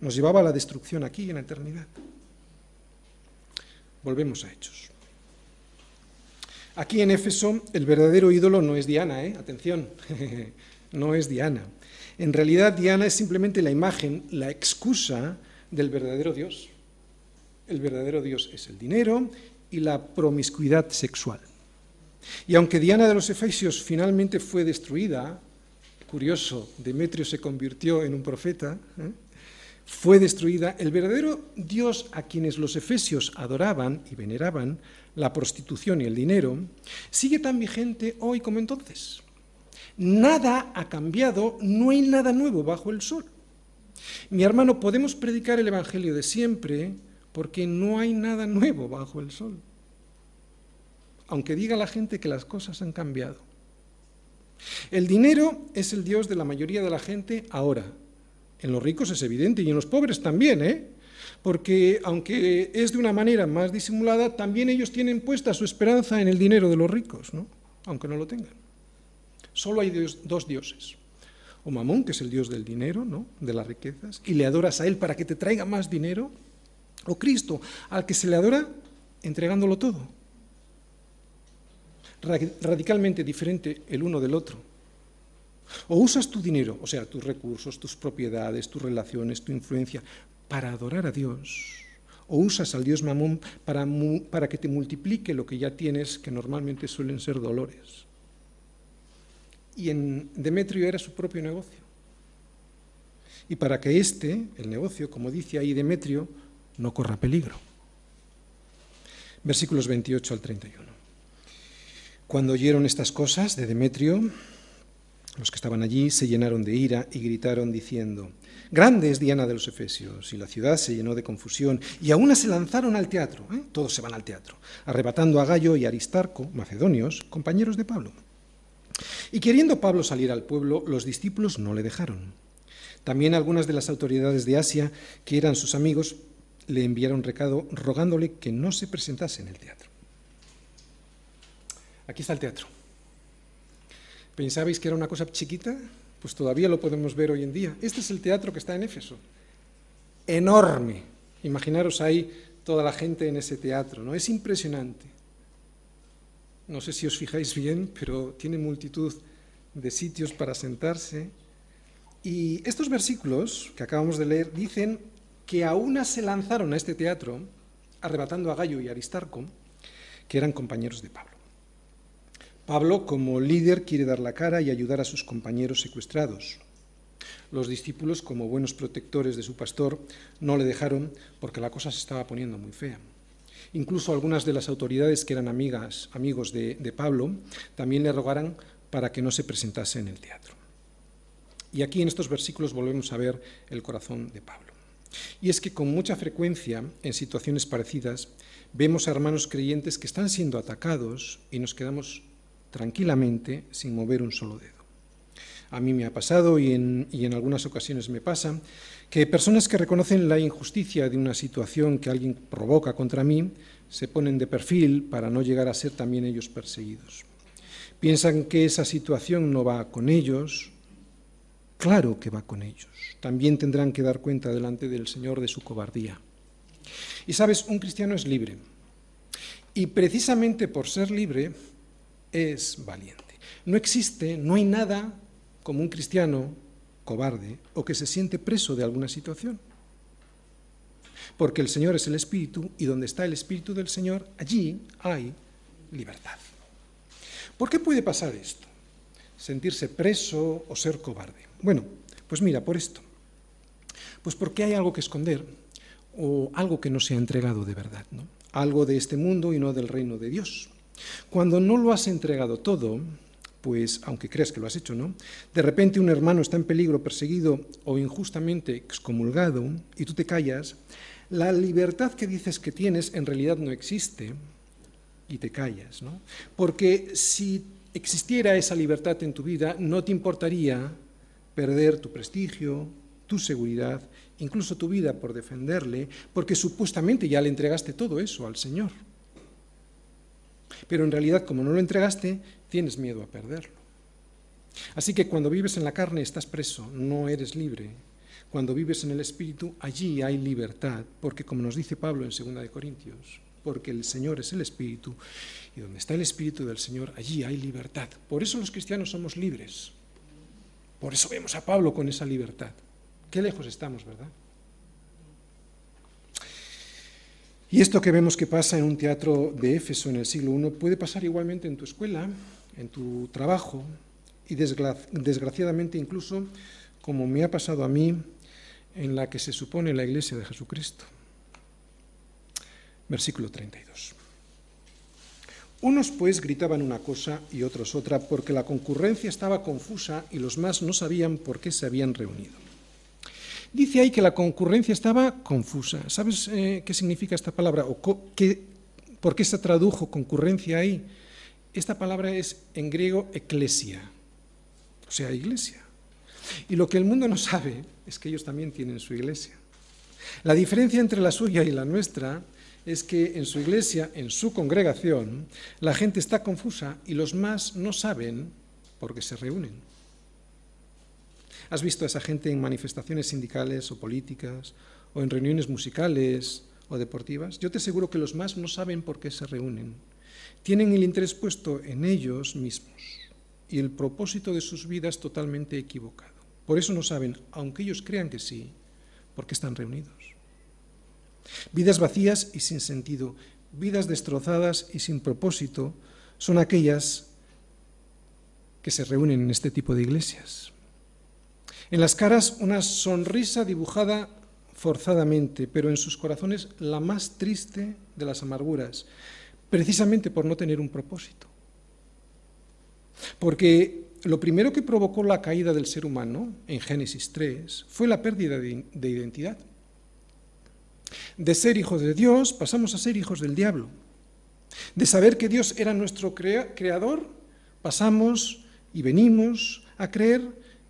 Nos llevaba a la destrucción aquí en la eternidad. Volvemos a Hechos. Aquí en Éfeso el verdadero ídolo no es Diana, ¿eh? atención, no es Diana. En realidad Diana es simplemente la imagen, la excusa del verdadero Dios. El verdadero Dios es el dinero y la promiscuidad sexual. Y aunque Diana de los Efesios finalmente fue destruida, curioso, Demetrio se convirtió en un profeta, ¿eh? fue destruida, el verdadero Dios a quienes los efesios adoraban y veneraban, la prostitución y el dinero, sigue tan vigente hoy como entonces. Nada ha cambiado, no hay nada nuevo bajo el sol. Mi hermano, podemos predicar el Evangelio de siempre porque no hay nada nuevo bajo el sol. Aunque diga la gente que las cosas han cambiado. El dinero es el Dios de la mayoría de la gente ahora, en los ricos es evidente y en los pobres también, ¿eh? Porque aunque es de una manera más disimulada, también ellos tienen puesta su esperanza en el dinero de los ricos, ¿no? Aunque no lo tengan. Solo hay dos dioses. O Mamón, que es el dios del dinero, ¿no? De las riquezas, y le adoras a él para que te traiga más dinero. O Cristo, al que se le adora entregándolo todo. Radicalmente diferente el uno del otro. O usas tu dinero, o sea, tus recursos, tus propiedades, tus relaciones, tu influencia, para adorar a Dios. O usas al Dios Mamón para, para que te multiplique lo que ya tienes, que normalmente suelen ser dolores. Y en Demetrio era su propio negocio. Y para que este, el negocio, como dice ahí Demetrio, no corra peligro. Versículos 28 al 31. Cuando oyeron estas cosas de Demetrio, los que estaban allí se llenaron de ira y gritaron diciendo, Grande es Diana de los Efesios, y la ciudad se llenó de confusión, y aún se lanzaron al teatro, ¿eh? todos se van al teatro, arrebatando a Gallo y Aristarco, macedonios, compañeros de Pablo. Y queriendo Pablo salir al pueblo, los discípulos no le dejaron. También algunas de las autoridades de Asia, que eran sus amigos, le enviaron recado rogándole que no se presentase en el teatro. Aquí está el teatro. ¿Pensabais que era una cosa chiquita? Pues todavía lo podemos ver hoy en día. Este es el teatro que está en Éfeso. Enorme. Imaginaros ahí toda la gente en ese teatro, ¿no? Es impresionante. No sé si os fijáis bien, pero tiene multitud de sitios para sentarse. Y estos versículos que acabamos de leer dicen que a una se lanzaron a este teatro, arrebatando a Gallo y Aristarco, que eran compañeros de Pablo. Pablo, como líder, quiere dar la cara y ayudar a sus compañeros secuestrados. Los discípulos, como buenos protectores de su pastor, no le dejaron porque la cosa se estaba poniendo muy fea. Incluso algunas de las autoridades que eran amigas, amigos de, de Pablo también le rogaran para que no se presentase en el teatro. Y aquí en estos versículos volvemos a ver el corazón de Pablo. Y es que con mucha frecuencia, en situaciones parecidas, vemos a hermanos creyentes que están siendo atacados y nos quedamos tranquilamente sin mover un solo dedo. A mí me ha pasado y en, y en, algunas ocasiones me pasa que personas que reconocen la injusticia de una situación que alguien provoca contra mí se ponen de perfil para no llegar a ser también ellos perseguidos. Piensan que esa situación no va con ellos. Claro que va con ellos. También tendrán que dar cuenta delante del Señor de su cobardía. Y sabes, un cristiano es libre. Y precisamente por ser libre es valiente. No existe, no hay nada como un cristiano cobarde o que se siente preso de alguna situación. Porque el Señor es el Espíritu y donde está el Espíritu del Señor, allí hay libertad. ¿Por qué puede pasar esto? Sentirse preso o ser cobarde. Bueno, pues mira, por esto. Pues porque hay algo que esconder o algo que no se ha entregado de verdad, ¿no? Algo de este mundo y no del reino de Dios. Cuando no lo has entregado todo, pues aunque creas que lo has hecho, ¿no? De repente un hermano está en peligro, perseguido o injustamente excomulgado y tú te callas, la libertad que dices que tienes en realidad no existe y te callas, ¿no? Porque si existiera esa libertad en tu vida, no te importaría perder tu prestigio, tu seguridad, incluso tu vida por defenderle, porque supuestamente ya le entregaste todo eso al Señor. Pero en realidad, como no lo entregaste, tienes miedo a perderlo. Así que cuando vives en la carne estás preso, no eres libre. Cuando vives en el Espíritu, allí hay libertad, porque como nos dice Pablo en 2 de Corintios, porque el Señor es el Espíritu, y donde está el Espíritu del Señor, allí hay libertad. Por eso los cristianos somos libres. Por eso vemos a Pablo con esa libertad. Qué lejos estamos, ¿verdad? Y esto que vemos que pasa en un teatro de Éfeso en el siglo I puede pasar igualmente en tu escuela, en tu trabajo y desgraciadamente incluso, como me ha pasado a mí, en la que se supone la iglesia de Jesucristo. Versículo 32. Unos pues gritaban una cosa y otros otra porque la concurrencia estaba confusa y los más no sabían por qué se habían reunido. Dice ahí que la concurrencia estaba confusa. ¿Sabes eh, qué significa esta palabra? ¿O qué, ¿Por qué se tradujo concurrencia ahí? Esta palabra es en griego eclesia, o sea, iglesia. Y lo que el mundo no sabe es que ellos también tienen su iglesia. La diferencia entre la suya y la nuestra es que en su iglesia, en su congregación, la gente está confusa y los más no saben por qué se reúnen. ¿Has visto a esa gente en manifestaciones sindicales o políticas o en reuniones musicales o deportivas? Yo te aseguro que los más no saben por qué se reúnen. Tienen el interés puesto en ellos mismos y el propósito de sus vidas totalmente equivocado. Por eso no saben, aunque ellos crean que sí, por qué están reunidos. Vidas vacías y sin sentido, vidas destrozadas y sin propósito son aquellas que se reúnen en este tipo de iglesias. En las caras una sonrisa dibujada forzadamente, pero en sus corazones la más triste de las amarguras, precisamente por no tener un propósito. Porque lo primero que provocó la caída del ser humano en Génesis 3 fue la pérdida de, identidad. De ser hijos de Dios pasamos a ser hijos del diablo. De saber que Dios era nuestro creador, pasamos y venimos a creer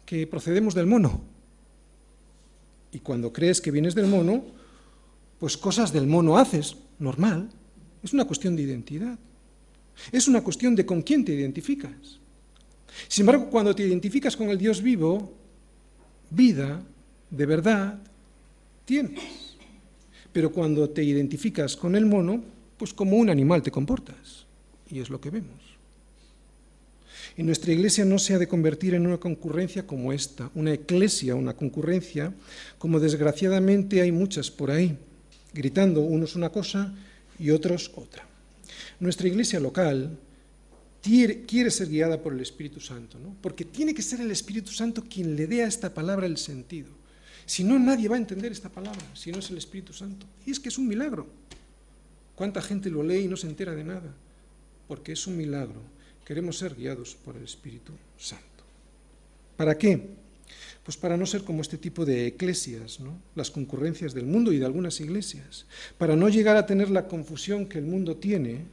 que procedemos del mono. Y cuando crees que vienes del mono, pues cosas del mono haces, normal. Es una cuestión de identidad. Es una cuestión de con quién te identificas. Sin embargo, cuando te identificas con el Dios vivo, vida, de verdad, tienes. Pero cuando te identificas con el mono, pues como un animal te comportas. Y es lo que vemos. Y nuestra iglesia no se ha de convertir en una concurrencia como esta, una eclesia, una concurrencia, como desgraciadamente hay muchas por ahí, gritando unos una cosa y otros otra. Nuestra iglesia local quiere ser guiada por el Espíritu Santo, ¿no? porque tiene que ser el Espíritu Santo quien le dé a esta palabra el sentido. Si no, nadie va a entender esta palabra, si no es el Espíritu Santo. Y es que es un milagro. ¿Cuánta gente lo lee y no se entera de nada? Porque es un milagro. Queremos ser guiados por el Espíritu Santo. ¿Para qué? Pues para no ser como este tipo de eclesias, ¿no? las concurrencias del mundo y de algunas iglesias, para no llegar a tener la confusión que el mundo tiene,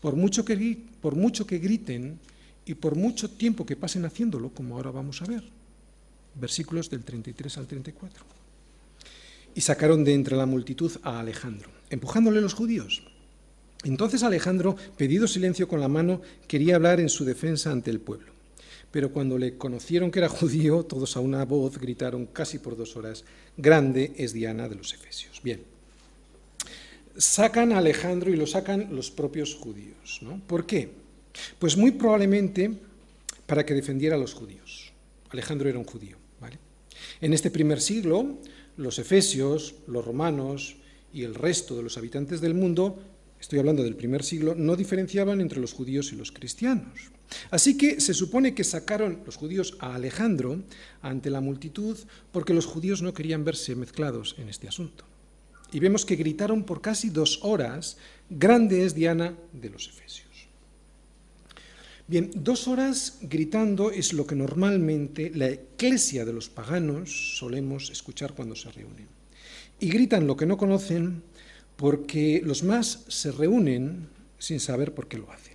por mucho que, por mucho que griten y por mucho tiempo que pasen haciéndolo, como ahora vamos a ver versículos del 33 al 34. Y sacaron de entre la multitud a Alejandro, empujándole los judíos. Entonces Alejandro, pedido silencio con la mano, quería hablar en su defensa ante el pueblo. Pero cuando le conocieron que era judío, todos a una voz gritaron casi por dos horas, Grande es Diana de los Efesios. Bien, sacan a Alejandro y lo sacan los propios judíos. ¿no? ¿Por qué? Pues muy probablemente para que defendiera a los judíos. Alejandro era un judío. En este primer siglo, los efesios, los romanos y el resto de los habitantes del mundo, estoy hablando del primer siglo, no diferenciaban entre los judíos y los cristianos. Así que se supone que sacaron los judíos a Alejandro ante la multitud porque los judíos no querían verse mezclados en este asunto. Y vemos que gritaron por casi dos horas, grande es Diana de los Efesios. Bien, dos horas gritando es lo que normalmente la eclesia de los paganos solemos escuchar cuando se reúnen. Y gritan lo que no conocen porque los más se reúnen sin saber por qué lo hacen.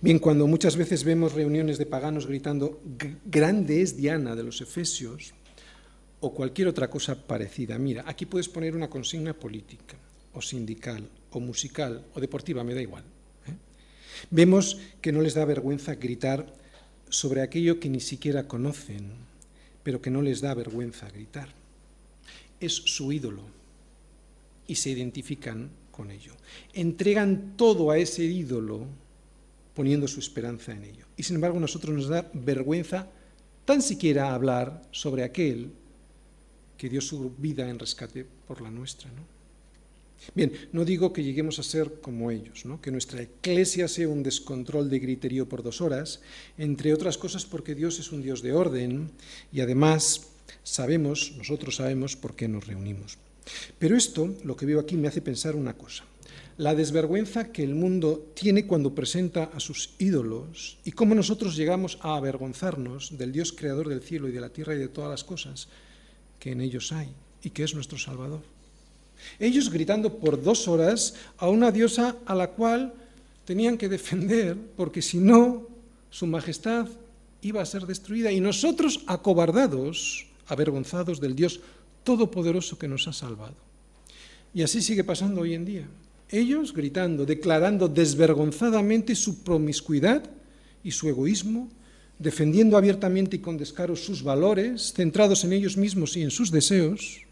Bien, cuando muchas veces vemos reuniones de paganos gritando grande es Diana de los Efesios o cualquier otra cosa parecida, mira, aquí puedes poner una consigna política o sindical o musical o deportiva, me da igual. Vemos que no les da vergüenza gritar sobre aquello que ni siquiera conocen, pero que no les da vergüenza gritar. Es su ídolo y se identifican con ello. Entregan todo a ese ídolo poniendo su esperanza en ello. Y sin embargo a nosotros nos da vergüenza tan siquiera hablar sobre aquel que dio su vida en rescate por la nuestra. ¿no? Bien, no digo que lleguemos a ser como ellos, ¿no? que nuestra eclesia sea un descontrol de griterío por dos horas, entre otras cosas porque Dios es un Dios de orden y además sabemos, nosotros sabemos por qué nos reunimos. Pero esto, lo que veo aquí, me hace pensar una cosa. La desvergüenza que el mundo tiene cuando presenta a sus ídolos y cómo nosotros llegamos a avergonzarnos del Dios creador del cielo y de la tierra y de todas las cosas que en ellos hay y que es nuestro Salvador. Ellos gritando por dos horas a una diosa a la cual tenían que defender, porque si no, su majestad iba a ser destruida. Y nosotros acobardados, avergonzados del Dios Todopoderoso que nos ha salvado. Y así sigue pasando hoy en día. Ellos gritando, declarando desvergonzadamente su promiscuidad y su egoísmo, defendiendo abiertamente y con descaro sus valores, centrados en ellos mismos y en sus deseos,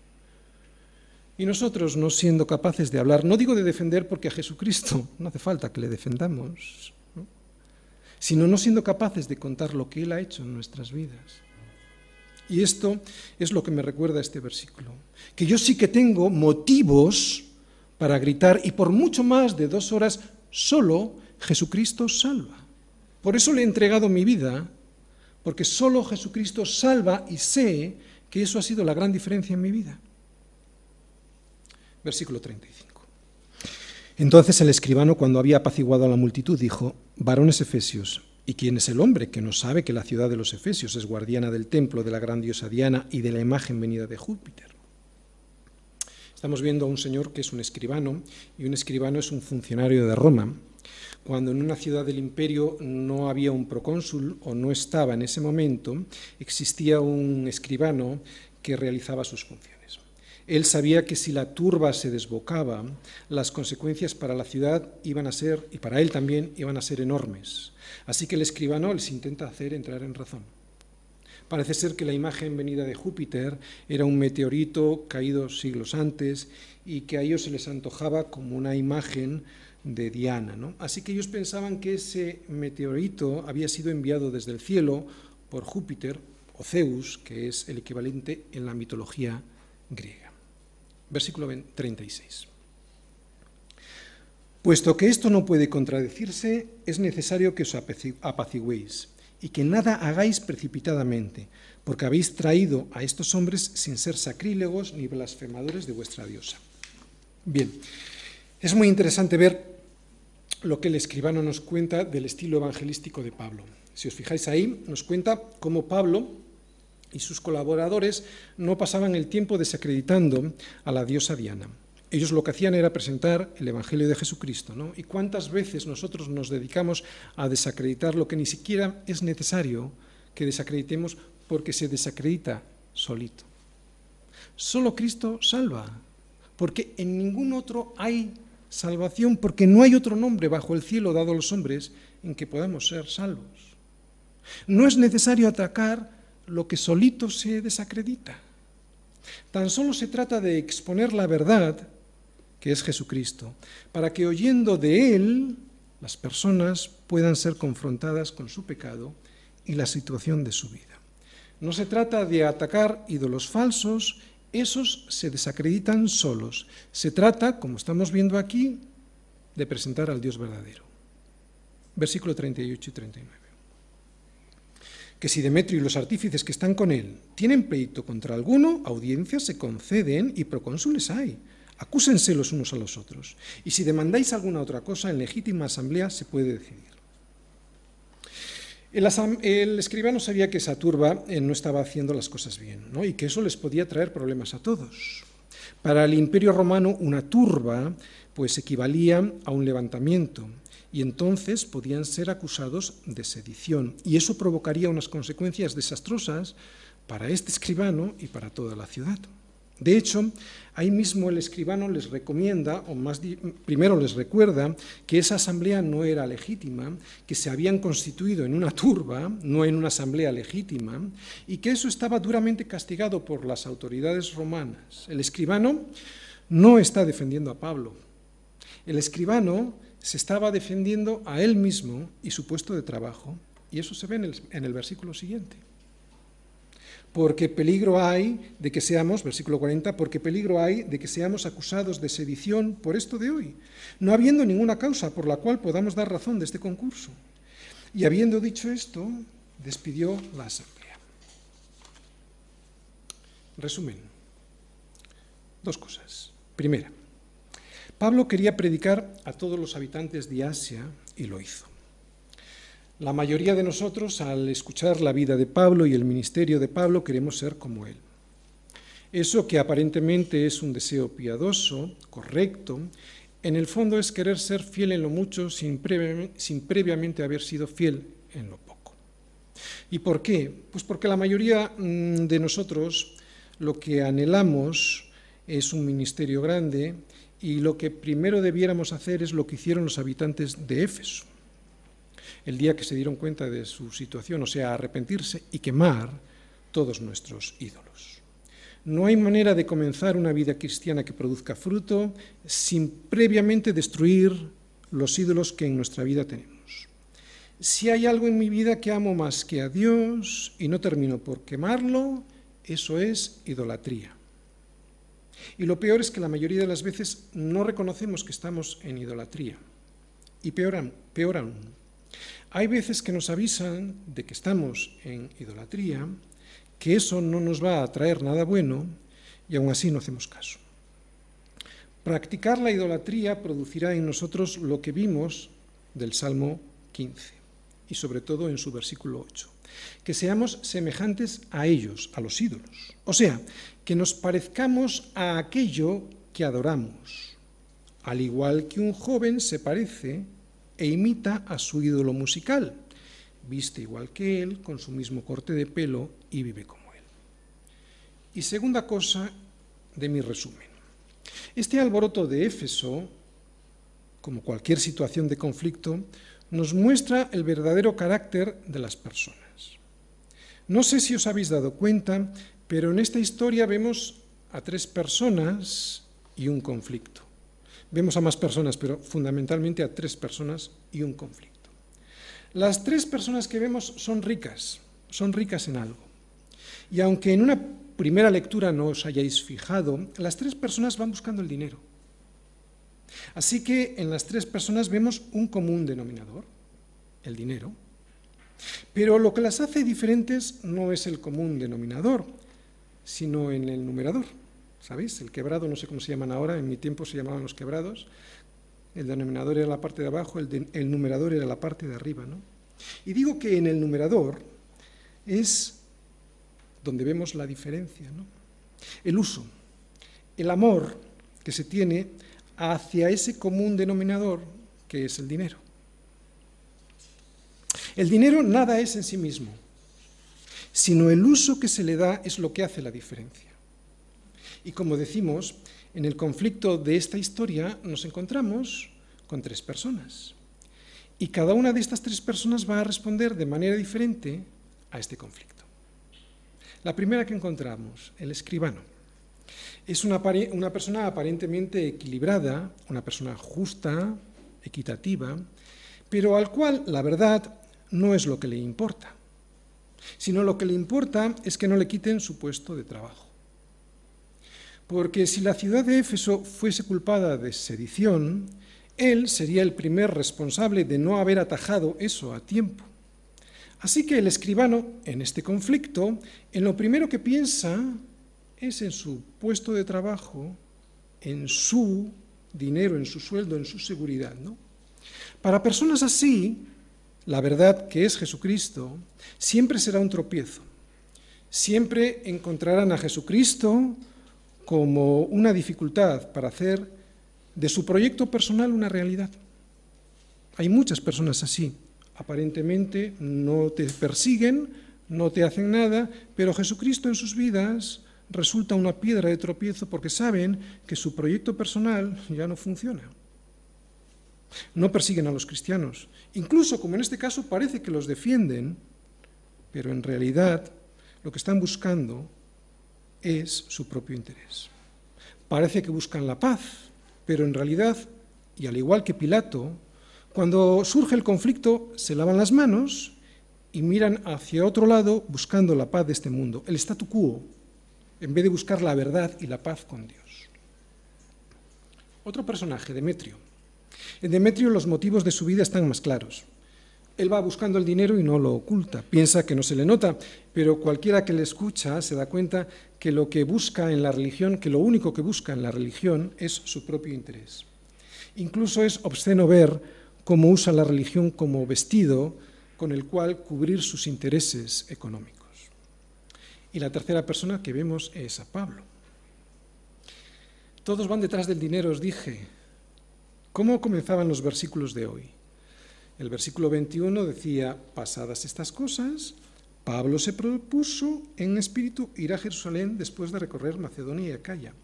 y nosotros no siendo capaces de hablar, no digo de defender porque a Jesucristo no hace falta que le defendamos, sino no siendo capaces de contar lo que Él ha hecho en nuestras vidas. Y esto es lo que me recuerda este versículo, que yo sí que tengo motivos para gritar y por mucho más de dos horas solo Jesucristo salva. Por eso le he entregado mi vida, porque solo Jesucristo salva y sé que eso ha sido la gran diferencia en mi vida. Versículo 35. Entonces el escribano, cuando había apaciguado a la multitud, dijo, varones efesios, ¿y quién es el hombre que no sabe que la ciudad de los efesios es guardiana del templo de la gran diosa Diana y de la imagen venida de Júpiter? Estamos viendo a un señor que es un escribano, y un escribano es un funcionario de Roma. Cuando en una ciudad del imperio no había un procónsul o no estaba en ese momento, existía un escribano que realizaba sus funciones. Él sabía que si la turba se desbocaba, las consecuencias para la ciudad iban a ser, y para él también, iban a ser enormes. Así que el escribano les intenta hacer entrar en razón. Parece ser que la imagen venida de Júpiter era un meteorito caído siglos antes y que a ellos se les antojaba como una imagen de Diana. Así que ellos pensaban que ese meteorito había sido enviado desde el cielo por Júpiter o Zeus, que es el equivalente en la mitología griega. Versículo 36. Puesto que esto no puede contradecirse, es necesario que os apaciguéis y que nada hagáis precipitadamente, porque habéis traído a estos hombres sin ser sacrílegos ni blasfemadores de vuestra diosa. Bien, es muy interesante ver lo que el escribano nos cuenta del estilo evangelístico de Pablo. Si os fijáis ahí, nos cuenta cómo Pablo y sus colaboradores no pasaban el tiempo desacreditando a la diosa Diana. Ellos lo que hacían era presentar el Evangelio de Jesucristo. ¿no? ¿Y cuántas veces nosotros nos dedicamos a desacreditar lo que ni siquiera es necesario que desacreditemos porque se desacredita solito? Solo Cristo salva, porque en ningún otro hay salvación, porque no hay otro nombre bajo el cielo dado a los hombres en que podamos ser salvos. No es necesario atacar lo que solito se desacredita. Tan solo se trata de exponer la verdad que es Jesucristo, para que oyendo de Él las personas puedan ser confrontadas con su pecado y la situación de su vida. No se trata de atacar ídolos falsos, esos se desacreditan solos. Se trata, como estamos viendo aquí, de presentar al Dios verdadero. Versículo 38 y 39. Que si Demetrio y los artífices que están con él tienen pleito contra alguno, audiencias se conceden y procónsules hay Acúsense los unos a los otros. Y si demandáis alguna otra cosa, en legítima asamblea se puede decidir. El, escribano sabía que esa turba eh, no estaba haciendo las cosas bien y que eso les podía traer problemas a todos. Para el imperio romano una turba pues equivalía a un levantamiento y entonces podían ser acusados de sedición y eso provocaría unas consecuencias desastrosas para este escribano y para toda la ciudad. De hecho, ahí mismo el escribano les recomienda, o más primero les recuerda, que esa asamblea no era legítima, que se habían constituido en una turba, no en una asamblea legítima, y que eso estaba duramente castigado por las autoridades romanas. El escribano no está defendiendo a Pablo. El escribano se estaba defendiendo a él mismo y su puesto de trabajo, y eso se ve en el, versículo siguiente porque peligro hay de que seamos, versículo 40, porque peligro hay de que seamos acusados de sedición por esto de hoy, no habiendo ninguna causa por la cual podamos dar razón de este concurso. Y habiendo dicho esto, despidió la asamblea. Resumen. Dos cosas. Primera, Pablo quería predicar a todos los habitantes de Asia y lo hizo. La mayoría de nosotros, al escuchar la vida de Pablo y el ministerio de Pablo, queremos ser como él. Eso que aparentemente es un deseo piadoso, correcto, en el fondo es querer ser fiel en lo mucho sin, previamente haber sido fiel en lo poco. ¿Y por qué? Pues porque la mayoría mm, de nosotros lo que anhelamos es un ministerio grande y lo que primero debiéramos hacer es lo que hicieron los habitantes de Éfeso el día que se dieron cuenta de su situación, o sea, arrepentirse y quemar todos nuestros ídolos. No hay manera de comenzar una vida cristiana que produzca fruto sin previamente destruir los ídolos que en nuestra vida tenemos. Si hay algo en mi vida que amo más que a Dios y no termino por quemarlo, eso es idolatría. Y lo peor es que la mayoría de las veces no reconocemos que estamos en idolatría. Y peor, aún, hay veces que nos avisan de que estamos en idolatría, que eso no nos va a traer nada bueno y aún así no hacemos caso. Practicar la idolatría producirá en nosotros lo que vimos del Salmo 15 y sobre todo en su versículo 8, que seamos semejantes a ellos, a los ídolos, o sea, que nos parezcamos a aquello que adoramos, al igual que un joven se parece e imita a su ídolo musical. Viste igual que él, con su mismo corte de pelo y vive como él. Y segunda cosa de mi resumen. Este alboroto de Éfeso, como cualquier situación de conflicto, nos muestra el verdadero carácter de las personas. No sé si os habéis dado cuenta, pero en esta historia vemos a tres personas y un conflicto. vemos a más personas, pero fundamentalmente a tres personas y un conflicto. Las tres personas que vemos son ricas, son ricas en algo. Y aunque en una primera lectura no os hayáis fijado, las tres personas van buscando el dinero. Así que en las tres personas vemos un común denominador, el dinero. Pero lo que las hace diferentes no es el común denominador, sino en el numerador. ¿Sabéis? El quebrado, no sé cómo se llaman ahora, en mi tiempo se llamaban los quebrados. El denominador era la parte de abajo, el, numerador era la parte de arriba. ¿no? Y digo que en el numerador es donde vemos la diferencia. ¿no? El uso, el amor que se tiene hacia ese común denominador que es el dinero. El dinero nada es en sí mismo, sino el uso que se le da es lo que hace la diferencia. Y como decimos, en el conflicto de esta historia nos encontramos con tres personas. Y cada una de estas tres personas va a responder de manera diferente a este conflicto. La primera que encontramos, el escribano. Es una, persona aparentemente equilibrada, una persona justa, equitativa, pero al cual la verdad no es lo que le importa, sino lo que le importa es que no le quiten su puesto de trabajo. Porque si la ciudad de Éfeso fuese culpada de sedición, él sería el primer responsable de no haber atajado eso a tiempo. Así que el escribano, en este conflicto, en lo primero que piensa es en su puesto de trabajo, en su dinero, en su sueldo, en su seguridad. ¿no? Para personas así, la verdad que es Jesucristo siempre será un tropiezo. Siempre encontrarán a Jesucristo como una dificultad para hacer de su proyecto personal una realidad. Hay muchas personas así. Aparentemente no te persiguen, no te hacen nada, pero Jesucristo en sus vidas resulta una piedra de tropiezo porque saben que su proyecto personal ya no funciona. No persiguen a los cristianos. Incluso, como en este caso, parece que los defienden, pero en realidad lo que están buscando es su propio interés. Parece que buscan la paz, pero en realidad, y al igual que Pilato, cuando surge el conflicto se lavan las manos y miran hacia otro lado buscando la paz de este mundo, el statu quo, en vez de buscar la verdad y la paz con Dios. Otro personaje, Demetrio. En Demetrio los motivos de su vida están más claros. Él va buscando el dinero y no lo oculta, piensa que no se le nota, pero cualquiera que le escucha se da cuenta que lo que busca en la religión, que lo único que busca en la religión es su propio interés. Incluso es obsceno ver cómo usa la religión como vestido con el cual cubrir sus intereses económicos. Y la tercera persona que vemos es a Pablo. Todos van detrás del dinero, os dije. ¿Cómo comenzaban los versículos de hoy? El versículo 21 decía, pasadas estas cosas, Pablo se propuso en espíritu ir a Jerusalén después de recorrer Macedonia y Acaya.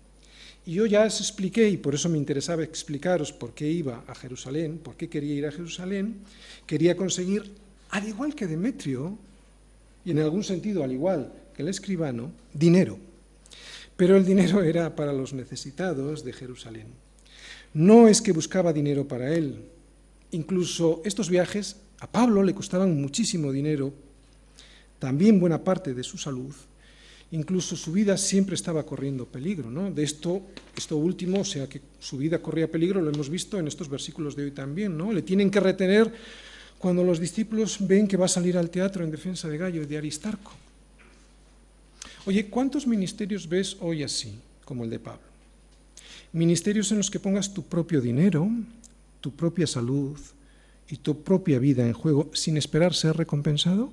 Y yo ya os expliqué, y por eso me interesaba explicaros por qué iba a Jerusalén, por qué quería ir a Jerusalén, quería conseguir, al igual que Demetrio, y en algún sentido al igual que el escribano, dinero. Pero el dinero era para los necesitados de Jerusalén. No es que buscaba dinero para él, Incluso estos viajes a Pablo le costaban muchísimo dinero, también buena parte de su salud, incluso su vida siempre estaba corriendo peligro. ¿no? De esto, esto último, o sea que su vida corría peligro, lo hemos visto en estos versículos de hoy también. ¿no? Le tienen que retener cuando los discípulos ven que va a salir al teatro en defensa de Gallo y de Aristarco. Oye, ¿cuántos ministerios ves hoy así, como el de Pablo? Ministerios en los que pongas tu propio dinero, tu propia salud y tu propia vida en juego sin esperar ser recompensado?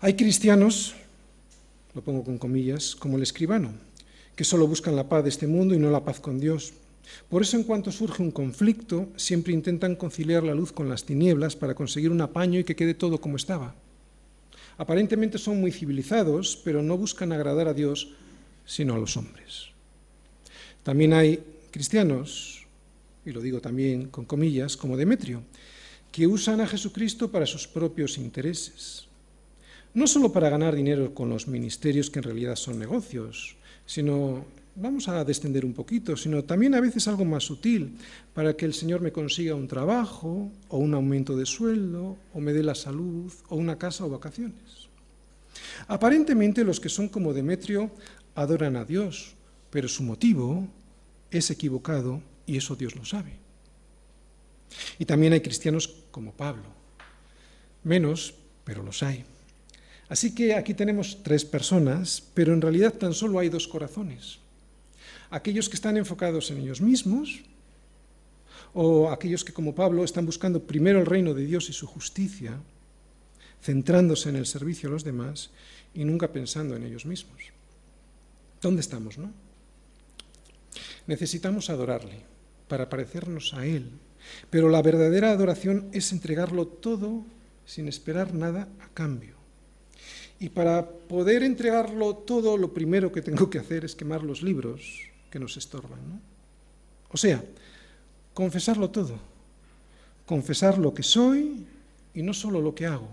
Hay cristianos, lo pongo con comillas, como el escribano, que solo buscan la paz de este mundo y no la paz con Dios. Por eso en cuanto surge un conflicto, siempre intentan conciliar la luz con las tinieblas para conseguir un apaño y que quede todo como estaba. Aparentemente son muy civilizados, pero no buscan agradar a Dios, sino a los hombres. También hay cristianos, y lo digo también con comillas, como Demetrio, que usan a Jesucristo para sus propios intereses. No solo para ganar dinero con los ministerios que en realidad son negocios, sino vamos a descender un poquito, sino también a veces algo más sutil, para que el Señor me consiga un trabajo, o un aumento de sueldo, o me dé la salud, o una casa o vacaciones. Aparentemente los que son como Demetrio adoran a Dios, pero su motivo es equivocado y eso Dios lo sabe. Y también hay cristianos como Pablo. Menos, pero los hay. Así que aquí tenemos tres personas, pero en realidad tan solo hay dos corazones. Aquellos que están enfocados en ellos mismos o aquellos que como Pablo están buscando primero el reino de Dios y su justicia, centrándose en el servicio a los demás y nunca pensando en ellos mismos. ¿Dónde estamos, no? Necesitamos adorarle para parecernos a Él, pero la verdadera adoración es entregarlo todo sin esperar nada a cambio. Y para poder entregarlo todo, lo primero que tengo que hacer es quemar los libros que nos estorban. ¿no? O sea, confesarlo todo, confesar lo que soy y no solo lo que hago,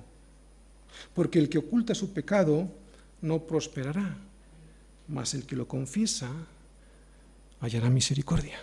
porque el que oculta su pecado no prosperará, mas el que lo confiesa hallará misericordia.